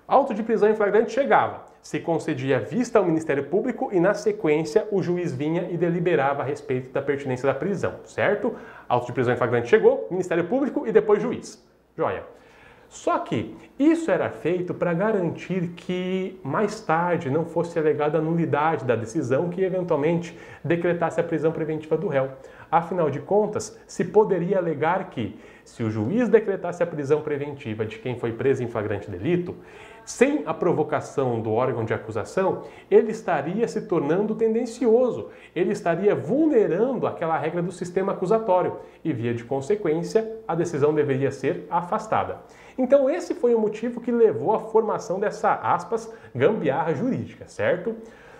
[SPEAKER 1] Auto de prisão em flagrante chegava, se concedia vista ao Ministério Público e, na sequência, o juiz vinha e deliberava a respeito da pertinência da prisão, certo? Auto de prisão em flagrante chegou, Ministério Público e depois juiz. Joia. Só que isso era feito para garantir que mais tarde não fosse alegada a nulidade da decisão que eventualmente decretasse a prisão preventiva do réu. Afinal de contas, se poderia alegar que, se o juiz decretasse a prisão preventiva de quem foi preso em flagrante delito, sem a provocação do órgão de acusação, ele estaria se tornando tendencioso, ele estaria vulnerando aquela regra do sistema acusatório e, via de consequência, a decisão deveria ser afastada. Então, esse foi o motivo que levou à formação dessa, aspas, gambiarra jurídica, certo?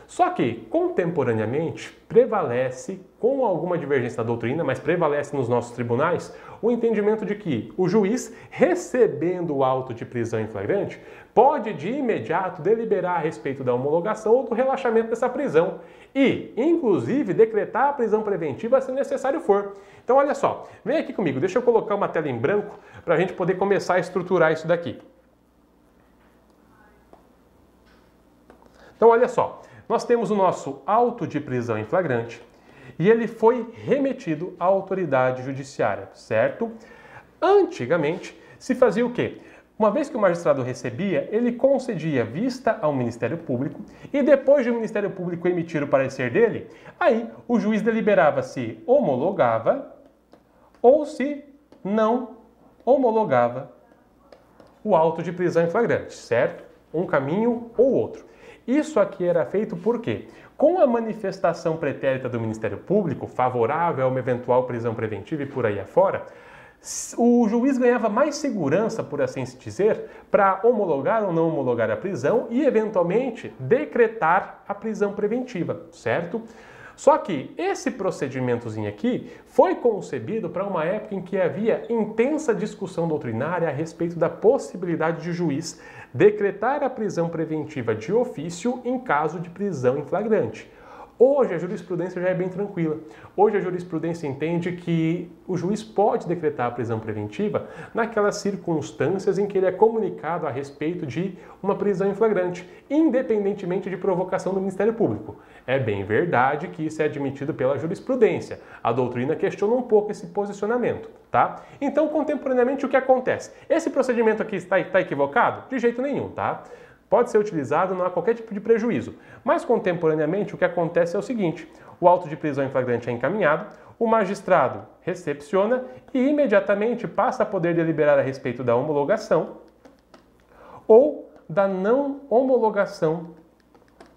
[SPEAKER 1] Só que, contemporaneamente, prevalece, com alguma divergência da doutrina, mas prevalece nos nossos tribunais, o entendimento de que o juiz, recebendo o auto de prisão em flagrante, pode de imediato deliberar a respeito da homologação ou do relaxamento dessa prisão e, inclusive, decretar a prisão preventiva se necessário for. Então, olha só, vem aqui comigo, deixa eu colocar uma tela em branco para a gente poder começar a estruturar isso daqui. Então, olha só, nós temos o nosso auto de prisão em flagrante e ele foi remetido à autoridade judiciária, certo? Antigamente se fazia o quê? Uma vez que o magistrado recebia, ele concedia vista ao Ministério Público e depois de o Ministério Público emitir o parecer dele, aí o juiz deliberava se homologava ou se não homologava o auto de prisão em flagrante, certo? Um caminho ou outro. Isso aqui era feito por quê? Com a manifestação pretérita do Ministério Público, favorável a uma eventual prisão preventiva e por aí afora, o juiz ganhava mais segurança, por assim se dizer, para homologar ou não homologar a prisão e, eventualmente, decretar a prisão preventiva, certo? Só que esse procedimentozinho aqui foi concebido para uma época em que havia intensa discussão doutrinária a respeito da possibilidade de juiz decretar a prisão preventiva de ofício em caso de prisão em flagrante. Hoje a jurisprudência já é bem tranquila. Hoje a jurisprudência entende que o juiz pode decretar a prisão preventiva naquelas circunstâncias em que ele é comunicado a respeito de uma prisão em flagrante, independentemente de provocação do Ministério Público. É bem verdade que isso é admitido pela jurisprudência. A doutrina questiona um pouco esse posicionamento, tá? Então, contemporaneamente, o que acontece? Esse procedimento aqui está, está equivocado? De jeito nenhum, tá? Pode ser utilizado, não há qualquer tipo de prejuízo. Mas contemporaneamente o que acontece é o seguinte: o auto de prisão em flagrante é encaminhado, o magistrado recepciona e imediatamente passa a poder deliberar a respeito da homologação ou da não homologação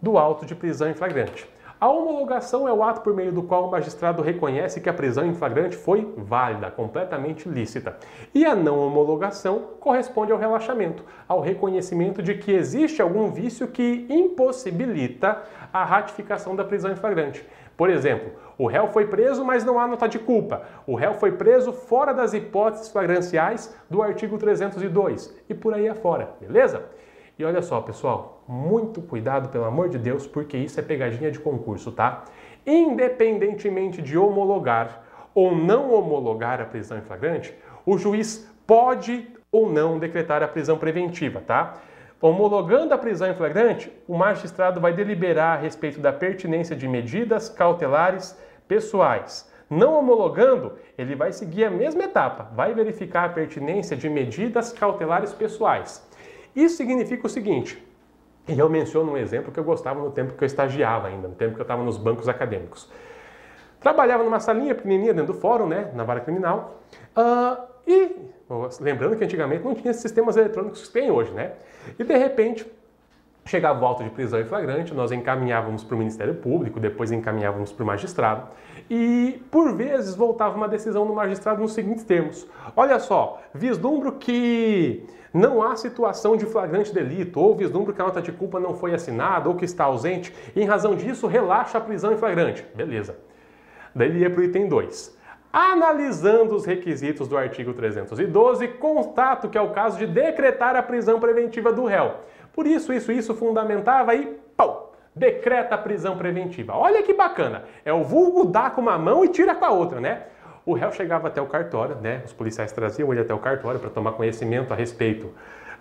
[SPEAKER 1] do auto de prisão em flagrante. A homologação é o ato por meio do qual o magistrado reconhece que a prisão em flagrante foi válida, completamente lícita. E a não homologação corresponde ao relaxamento, ao reconhecimento de que existe algum vício que impossibilita a ratificação da prisão em flagrante. Por exemplo, o réu foi preso, mas não há nota de culpa. O réu foi preso fora das hipóteses flagranciais do artigo 302 e por aí afora, beleza? E olha só, pessoal, muito cuidado, pelo amor de Deus, porque isso é pegadinha de concurso, tá? Independentemente de homologar ou não homologar a prisão em flagrante, o juiz pode ou não decretar a prisão preventiva, tá? Homologando a prisão em flagrante, o magistrado vai deliberar a respeito da pertinência de medidas cautelares pessoais. Não homologando, ele vai seguir a mesma etapa, vai verificar a pertinência de medidas cautelares pessoais. Isso significa o seguinte, e eu menciono um exemplo que eu gostava no tempo que eu estagiava ainda, no tempo que eu estava nos bancos acadêmicos. Trabalhava numa salinha pequenininha dentro do fórum, né, na vara criminal, uh, e lembrando que antigamente não tinha esses sistemas eletrônicos que tem hoje, né? E de repente chegava o auto de prisão em flagrante, nós encaminhávamos para o Ministério Público, depois encaminhávamos para o magistrado, e por vezes voltava uma decisão do magistrado nos seguintes termos: olha só, vislumbro que não há situação de flagrante delito, ou vislumbro que a nota de culpa não foi assinada, ou que está ausente, e em razão disso relaxa a prisão em flagrante. Beleza. Daí ele ia para o item 2. Analisando os requisitos do artigo 312, constato que é o caso de decretar a prisão preventiva do réu. Por isso, isso, isso fundamentava e pau, decreta a prisão preventiva. Olha que bacana. É o vulgo dar com uma mão e tira com a outra, né? O réu chegava até o cartório, né? Os policiais traziam ele até o cartório para tomar conhecimento a respeito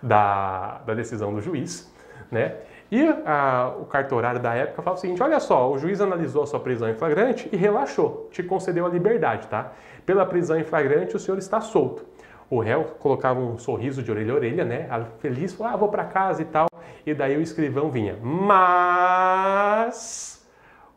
[SPEAKER 1] da, da decisão do juiz, né? E a, o cartorário da época falava o seguinte: olha só, o juiz analisou a sua prisão em flagrante e relaxou, te concedeu a liberdade, tá? Pela prisão em flagrante, o senhor está solto. O réu colocava um sorriso de orelha a orelha, né? Feliz, falava, ah, vou para casa e tal. E daí o escrivão vinha. Mas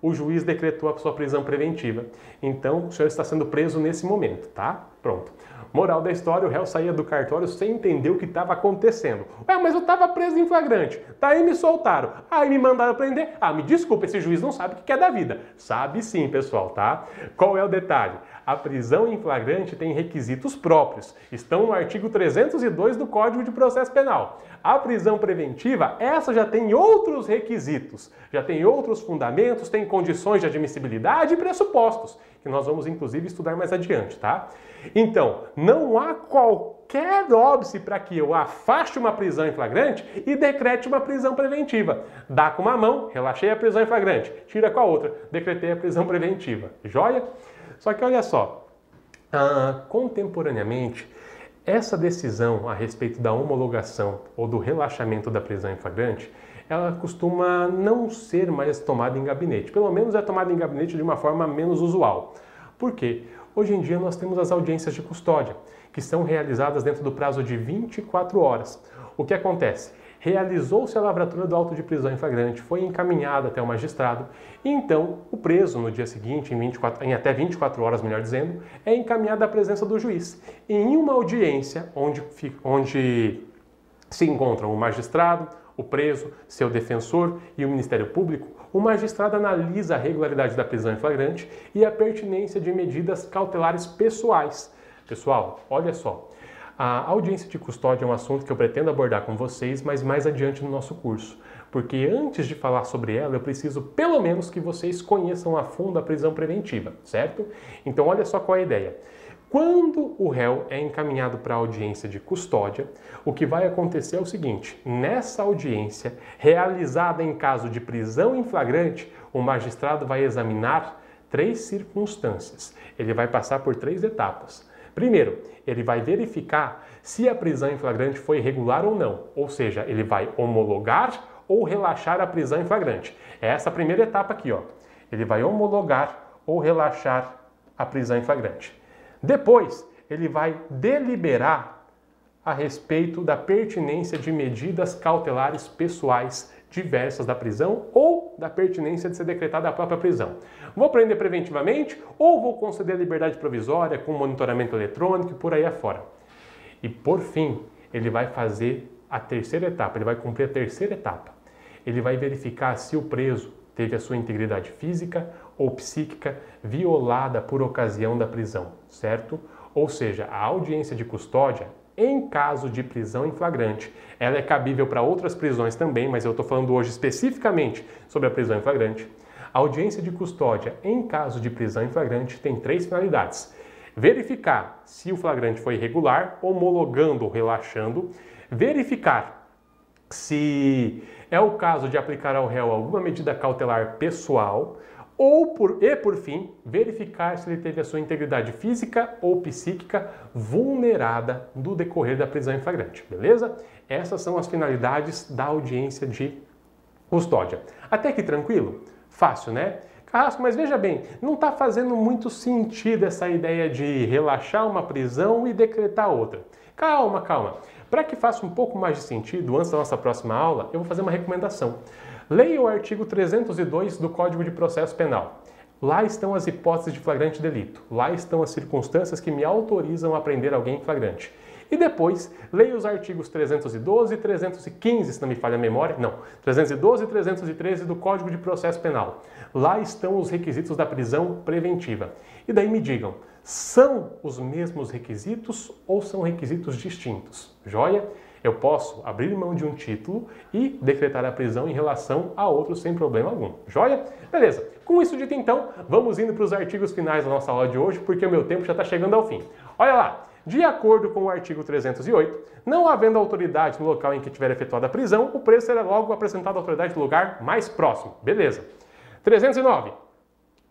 [SPEAKER 1] o juiz decretou a sua prisão preventiva. Então, o senhor está sendo preso nesse momento, tá? Pronto. Moral da história, o réu saía do cartório sem entender o que estava acontecendo. Ué, mas eu estava preso em flagrante. Daí me soltaram. Aí me mandaram prender. Ah, me desculpa, esse juiz não sabe o que é da vida. Sabe sim, pessoal, tá? Qual é o detalhe? A prisão em flagrante tem requisitos próprios. Estão no artigo 302 do Código de Processo Penal. A prisão preventiva, essa já tem outros requisitos, já tem outros fundamentos, tem condições de admissibilidade e pressupostos, que nós vamos inclusive estudar mais adiante, tá? Então, não há qualquer óbice para que eu afaste uma prisão em flagrante e decrete uma prisão preventiva. Dá com uma mão, relaxei a prisão em flagrante, tira com a outra, decretei a prisão preventiva. Joia? Só que olha só, ah, contemporaneamente, essa decisão a respeito da homologação ou do relaxamento da prisão em flagrante, ela costuma não ser mais tomada em gabinete. Pelo menos é tomada em gabinete de uma forma menos usual. Por quê? Hoje em dia nós temos as audiências de custódia, que são realizadas dentro do prazo de 24 horas. O que acontece? realizou-se a lavratura do auto de prisão em flagrante, foi encaminhada até o magistrado, e então o preso, no dia seguinte, em, 24, em até 24 horas, melhor dizendo, é encaminhado à presença do juiz. Em uma audiência onde, onde se encontram o magistrado, o preso, seu defensor e o Ministério Público, o magistrado analisa a regularidade da prisão em flagrante e a pertinência de medidas cautelares pessoais. Pessoal, olha só, a audiência de custódia é um assunto que eu pretendo abordar com vocês, mas mais adiante no nosso curso. Porque antes de falar sobre ela, eu preciso pelo menos que vocês conheçam a fundo a prisão preventiva, certo? Então, olha só qual é a ideia. Quando o réu é encaminhado para a audiência de custódia, o que vai acontecer é o seguinte: nessa audiência, realizada em caso de prisão em flagrante, o magistrado vai examinar três circunstâncias. Ele vai passar por três etapas. Primeiro, ele vai verificar se a prisão em flagrante foi irregular ou não, ou seja, ele vai homologar ou relaxar a prisão em flagrante. É essa primeira etapa aqui, ó. Ele vai homologar ou relaxar a prisão em flagrante. Depois, ele vai deliberar a respeito da pertinência de medidas cautelares pessoais diversas da prisão ou da pertinência de ser decretada a própria prisão. Vou prender preventivamente ou vou conceder liberdade provisória com monitoramento eletrônico e por aí afora. E por fim, ele vai fazer a terceira etapa, ele vai cumprir a terceira etapa. Ele vai verificar se o preso teve a sua integridade física ou psíquica violada por ocasião da prisão, certo? Ou seja, a audiência de custódia em caso de prisão em flagrante. Ela é cabível para outras prisões também, mas eu estou falando hoje especificamente sobre a prisão em flagrante. A audiência de custódia em caso de prisão em flagrante tem três finalidades: verificar se o flagrante foi irregular, homologando ou relaxando, verificar se é o caso de aplicar ao réu alguma medida cautelar pessoal, ou por, e por fim, verificar se ele teve a sua integridade física ou psíquica vulnerada no decorrer da prisão em flagrante, beleza? Essas são as finalidades da audiência de custódia. Até que tranquilo? Fácil, né? Carrasco, mas veja bem, não está fazendo muito sentido essa ideia de relaxar uma prisão e decretar outra. Calma, calma. Para que faça um pouco mais de sentido, antes da nossa próxima aula, eu vou fazer uma recomendação. Leia o artigo 302 do Código de Processo Penal. Lá estão as hipóteses de flagrante delito. Lá estão as circunstâncias que me autorizam a prender alguém em flagrante. E depois, leia os artigos 312 e 315, se não me falha a memória. Não, 312 e 313 do Código de Processo Penal. Lá estão os requisitos da prisão preventiva. E daí me digam, são os mesmos requisitos ou são requisitos distintos? Joia? Eu posso abrir mão de um título e decretar a prisão em relação a outro sem problema algum. Joia? Beleza. Com isso dito então, vamos indo para os artigos finais da nossa aula de hoje, porque o meu tempo já está chegando ao fim. Olha lá. De acordo com o artigo 308, não havendo autoridade no local em que tiver efetuada a prisão, o preço será logo apresentado à autoridade do lugar mais próximo. Beleza. 309.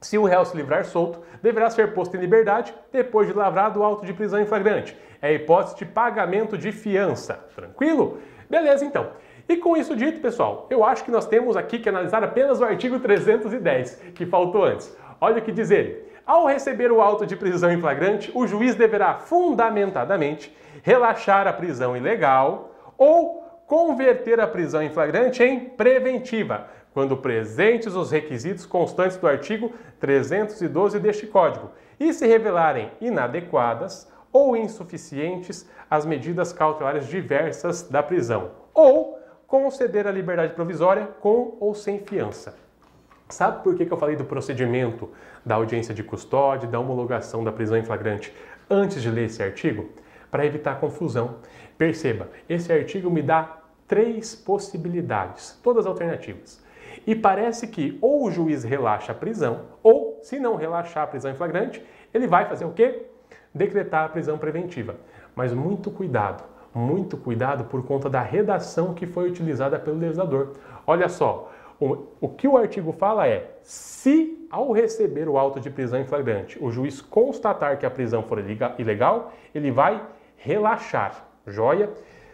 [SPEAKER 1] Se o réu se livrar solto, deverá ser posto em liberdade depois de lavrado o auto de prisão em flagrante. É a hipótese de pagamento de fiança. Tranquilo? Beleza, então. E com isso dito, pessoal, eu acho que nós temos aqui que analisar apenas o artigo 310, que faltou antes. Olha o que diz ele. Ao receber o auto de prisão em flagrante, o juiz deverá fundamentadamente relaxar a prisão ilegal ou converter a prisão em flagrante em preventiva, quando presentes os requisitos constantes do artigo 312 deste Código e se revelarem inadequadas ou insuficientes as medidas cautelares diversas da prisão, ou conceder a liberdade provisória com ou sem fiança. Sabe por que, eu falei do procedimento da audiência de custódia, da homologação da prisão em flagrante antes de ler esse artigo? Para evitar confusão. Perceba, esse artigo me dá três possibilidades, todas alternativas. E parece que ou o juiz relaxa a prisão, ou, se não relaxar a prisão em flagrante, ele vai fazer o quê? Decretar a prisão preventiva. Mas muito cuidado, muito cuidado por conta da redação que foi utilizada pelo legislador. Olha só, o, o que o artigo fala é: se ao receber o auto de prisão em flagrante, o juiz constatar que a prisão for ilegal, ele vai relaxar. Joia?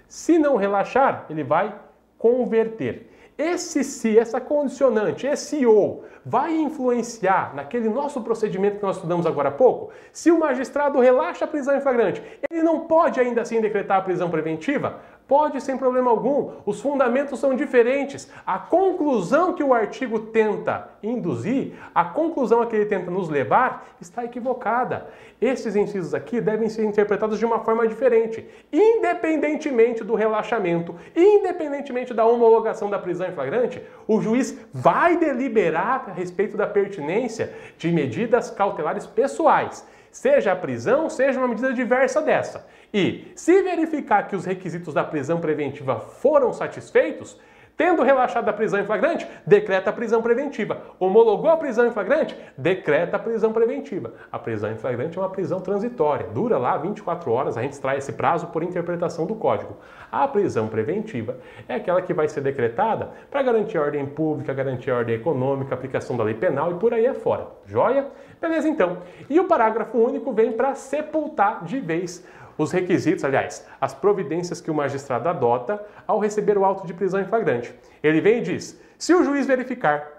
[SPEAKER 1] Se não relaxar, ele vai converter. Esse se, essa condicionante, esse ou, vai influenciar naquele nosso procedimento que nós estudamos agora há pouco? Se o magistrado relaxa a prisão em flagrante, ele não pode ainda assim decretar a prisão preventiva? Pode sem problema algum. Os fundamentos são diferentes. A conclusão que o artigo tenta induzir, a conclusão a que ele tenta nos levar, está equivocada. Esses incisos aqui devem ser interpretados de uma forma diferente, independentemente do relaxamento, independentemente da homologação da prisão em flagrante, o juiz vai deliberar a respeito da pertinência de medidas cautelares pessoais seja a prisão, seja uma medida diversa dessa. E, se verificar que os requisitos da prisão preventiva foram satisfeitos, Tendo relaxado a prisão em flagrante, decreta a prisão preventiva. Homologou a prisão em flagrante, decreta a prisão preventiva. A prisão em flagrante é uma prisão transitória, dura lá 24 horas, a gente extrai esse prazo por interpretação do código. A prisão preventiva é aquela que vai ser decretada para garantir a ordem pública, garantir a ordem econômica, aplicação da lei penal e por aí afora. Joia? Beleza então. E o parágrafo único vem para sepultar de vez os requisitos, aliás, as providências que o magistrado adota ao receber o auto de prisão em flagrante. Ele vem e diz: se o juiz verificar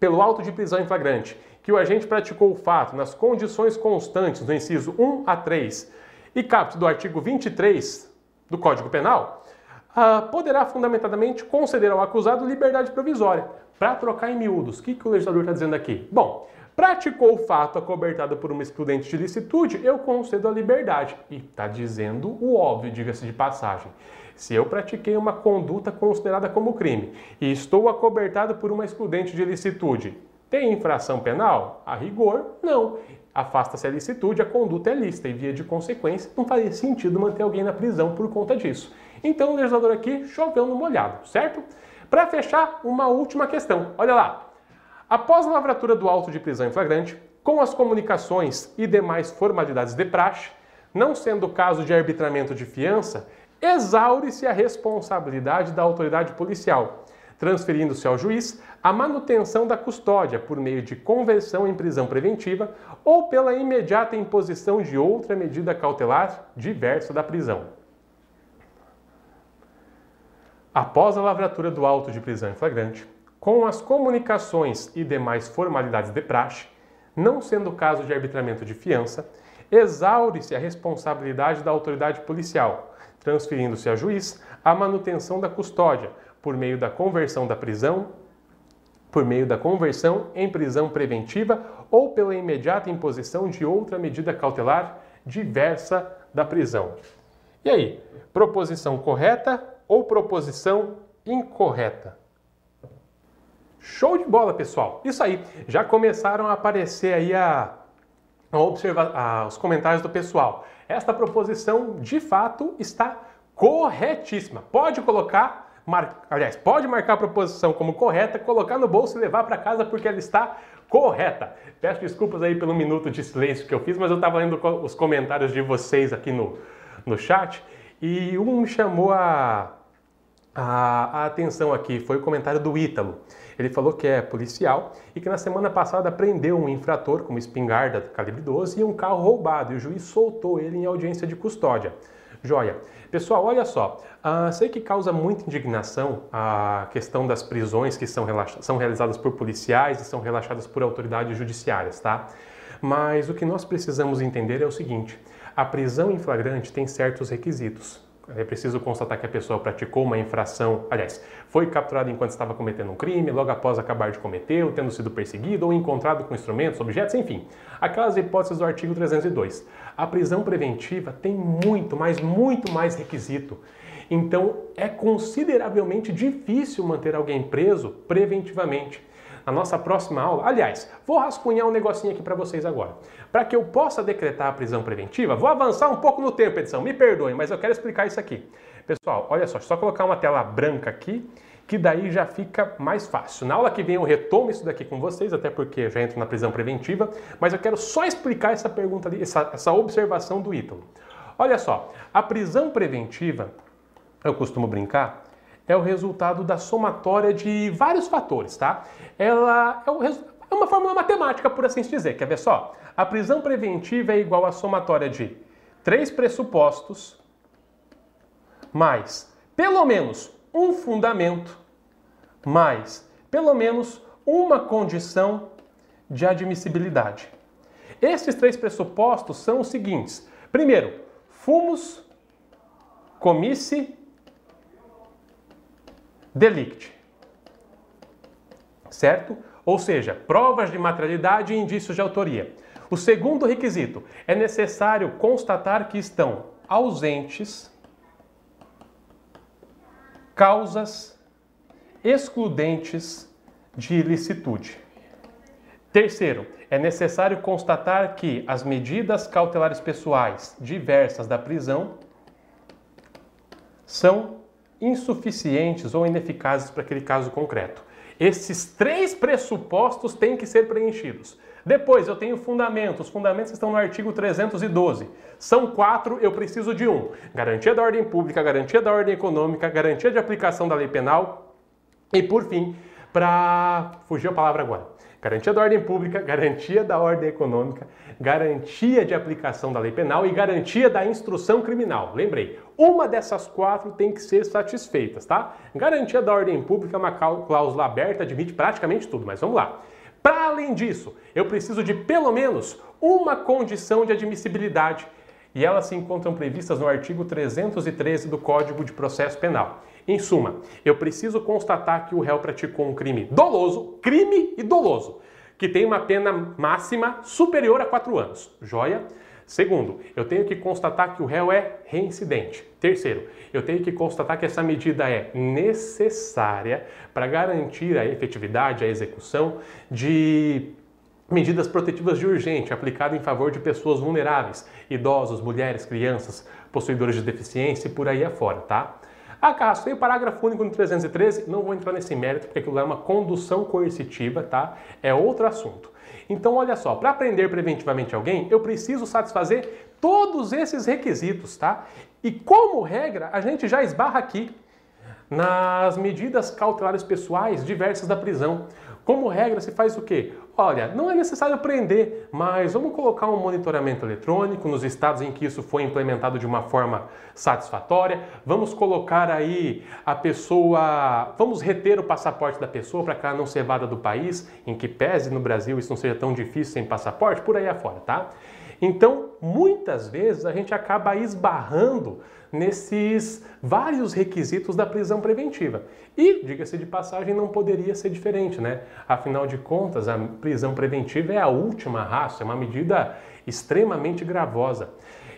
[SPEAKER 1] pelo auto de prisão em flagrante que o agente praticou o fato nas condições constantes do inciso 1 a 3 e capto do artigo 23 do Código Penal, uh, poderá fundamentadamente conceder ao acusado liberdade provisória. Para trocar em miúdos, o que, que o legislador está dizendo aqui? Bom, Praticou o fato acobertado por uma excludente de licitude, eu concedo a liberdade. E está dizendo o óbvio, diga-se de passagem. Se eu pratiquei uma conduta considerada como crime e estou acobertado por uma excludente de licitude, tem infração penal? A rigor, não. Afasta-se a licitude, a conduta é lícita e, via de consequência, não faria sentido manter alguém na prisão por conta disso. Então, o legislador aqui choveu no molhado, certo? Para fechar, uma última questão. Olha lá. Após a lavratura do auto de prisão em flagrante, com as comunicações e demais formalidades de praxe, não sendo caso de arbitramento de fiança, exaure-se a responsabilidade da autoridade policial, transferindo-se ao juiz a manutenção da custódia por meio de conversão em prisão preventiva ou pela imediata imposição de outra medida cautelar diversa da prisão. Após a lavratura do auto de prisão em flagrante, com as comunicações e demais formalidades de praxe, não sendo caso de arbitramento de fiança, exaure-se a responsabilidade da autoridade policial, transferindo-se a juiz a manutenção da custódia por meio da conversão da prisão, por meio da conversão em prisão preventiva ou pela imediata imposição de outra medida cautelar diversa da prisão. E aí, proposição correta ou proposição incorreta? Show de bola, pessoal! Isso aí, já começaram a aparecer aí a, a observar a, os comentários do pessoal. Esta proposição, de fato, está corretíssima. Pode colocar, mar, aliás, pode marcar a proposição como correta, colocar no bolso e levar para casa porque ela está correta. Peço desculpas aí pelo minuto de silêncio que eu fiz, mas eu estava lendo os comentários de vocês aqui no, no chat e um chamou a, a, a atenção aqui, foi o comentário do Ítalo. Ele falou que é policial e que na semana passada prendeu um infrator com uma espingarda calibre 12 e um carro roubado e o juiz soltou ele em audiência de custódia. Joia. Pessoal, olha só, uh, sei que causa muita indignação a questão das prisões que são, são realizadas por policiais e são relaxadas por autoridades judiciárias, tá? Mas o que nós precisamos entender é o seguinte: a prisão em flagrante tem certos requisitos. É preciso constatar que a pessoa praticou uma infração, aliás, foi capturada enquanto estava cometendo um crime, logo após acabar de cometer, tendo sido perseguido ou encontrado com instrumentos, objetos, enfim. Aquelas hipóteses do artigo 302. A prisão preventiva tem muito, mas muito mais requisito. Então, é consideravelmente difícil manter alguém preso preventivamente na nossa próxima aula. Aliás, vou rascunhar um negocinho aqui para vocês agora. Para que eu possa decretar a prisão preventiva, vou avançar um pouco no tempo, edição. Me perdoem, mas eu quero explicar isso aqui. Pessoal, olha só, só colocar uma tela branca aqui, que daí já fica mais fácil. Na aula que vem eu retomo isso daqui com vocês, até porque eu já entro na prisão preventiva, mas eu quero só explicar essa pergunta ali, essa, essa observação do Ítalo. Olha só, a prisão preventiva, eu costumo brincar, é o resultado da somatória de vários fatores, tá? Ela é, o, é uma fórmula matemática, por assim dizer. Quer ver só? A prisão preventiva é igual à somatória de três pressupostos mais pelo menos um fundamento mais pelo menos uma condição de admissibilidade. Esses três pressupostos são os seguintes: primeiro, fumos, comisse delict. Certo? Ou seja, provas de materialidade e indícios de autoria. O segundo requisito é necessário constatar que estão ausentes causas excludentes de ilicitude. Terceiro, é necessário constatar que as medidas cautelares pessoais diversas da prisão são insuficientes ou ineficazes para aquele caso concreto. Esses três pressupostos têm que ser preenchidos. Depois, eu tenho fundamentos. Os fundamentos estão no artigo 312. São quatro, eu preciso de um. Garantia da ordem pública, garantia da ordem econômica, garantia de aplicação da lei penal e, por fim, para... Fugiu a palavra agora. Garantia da ordem pública, garantia da ordem econômica, garantia de aplicação da lei penal e garantia da instrução criminal. Lembrei, uma dessas quatro tem que ser satisfeitas, tá? Garantia da ordem pública é uma cláusula aberta, admite praticamente tudo, mas vamos lá. Para além disso, eu preciso de pelo menos uma condição de admissibilidade e elas se encontram previstas no artigo 313 do Código de Processo Penal. Em suma, eu preciso constatar que o réu praticou um crime doloso, crime e doloso, que tem uma pena máxima superior a quatro anos. Joia? Segundo, eu tenho que constatar que o réu é reincidente. Terceiro, eu tenho que constatar que essa medida é necessária para garantir a efetividade, a execução de medidas protetivas de urgente aplicada em favor de pessoas vulneráveis, idosos, mulheres, crianças, possuidores de deficiência e por aí afora, tá? Acaso tem o parágrafo único no 313, não vou entrar nesse mérito porque aquilo é uma condução coercitiva, tá? É outro assunto. Então, olha só, para prender preventivamente alguém, eu preciso satisfazer todos esses requisitos, tá? E como regra, a gente já esbarra aqui nas medidas cautelares pessoais diversas da prisão. Como regra, se faz o quê? Olha, não é necessário prender, mas vamos colocar um monitoramento eletrônico nos estados em que isso foi implementado de uma forma satisfatória. Vamos colocar aí a pessoa, vamos reter o passaporte da pessoa para que ela não ser evada do país, em que pese no Brasil isso não seja tão difícil sem passaporte, por aí afora, tá? Então, muitas vezes a gente acaba esbarrando nesses vários requisitos da prisão preventiva. E, diga-se de passagem, não poderia ser diferente, né? Afinal de contas, a prisão preventiva é a última raça, é uma medida extremamente gravosa.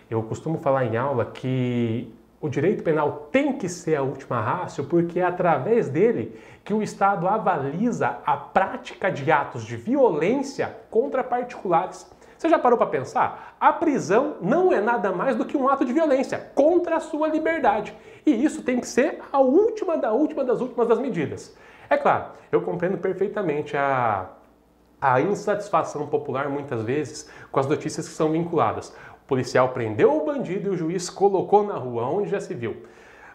[SPEAKER 1] Eu costumo falar em aula que o direito penal tem que ser a última raça porque é através dele que o Estado avaliza a prática de atos de violência contra particulares. Você já parou para pensar? A prisão não é nada mais do que um ato de violência contra a sua liberdade. E isso tem que ser a última da última das últimas das medidas. É claro, eu compreendo perfeitamente a, a insatisfação popular muitas vezes com as notícias que são vinculadas. O policial prendeu o bandido e o juiz colocou na rua, onde já se viu.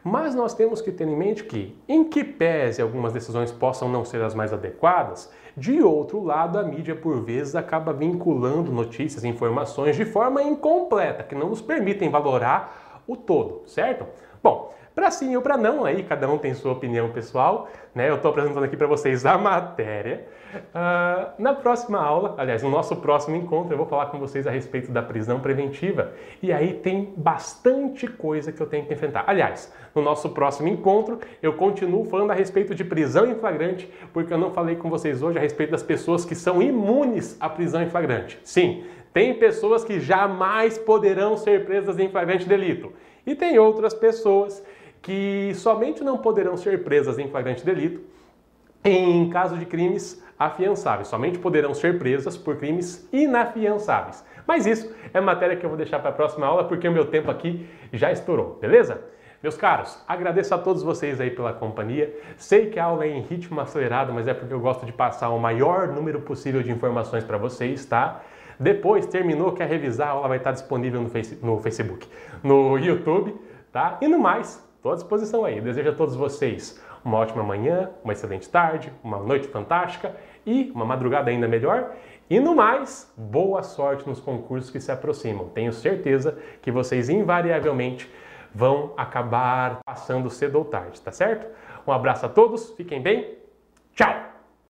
[SPEAKER 1] Mas nós temos que ter em mente que, em que pese algumas decisões possam não ser as mais adequadas, de outro lado, a mídia por vezes acaba vinculando notícias e informações de forma incompleta, que não nos permitem valorar o todo, certo? Bom, Para sim ou para não, aí cada um tem sua opinião pessoal, né? Eu estou apresentando aqui para vocês a matéria. Uh, na próxima aula, aliás, no nosso próximo encontro, eu vou falar com vocês a respeito da prisão preventiva. E aí tem bastante coisa que eu tenho que enfrentar. Aliás, no nosso próximo encontro, eu continuo falando a respeito de prisão em flagrante, porque eu não falei com vocês hoje a respeito das pessoas que são imunes à prisão em flagrante. Sim, tem pessoas que jamais poderão ser presas em flagrante delito. E tem outras pessoas que somente não poderão ser presas em flagrante delito em caso de crimes afiançáveis. Somente poderão ser presas por crimes inafiançáveis. Mas isso é matéria que eu vou deixar para a próxima aula porque o meu tempo aqui já estourou, beleza? Meus caros, agradeço a todos vocês aí pela companhia. Sei que a aula é em ritmo acelerado, mas é porque eu gosto de passar o maior número possível de informações para vocês, tá? Depois, terminou, quer revisar, a aula vai estar disponível no, face, no Facebook, no YouTube, tá? E no mais, Estou à disposição aí. Desejo a todos vocês uma ótima manhã, uma excelente tarde, uma noite fantástica e uma madrugada ainda melhor. E no mais, boa sorte nos concursos que se aproximam. Tenho certeza que vocês invariavelmente vão acabar passando cedo ou tarde, tá certo? Um abraço a todos, fiquem bem, tchau!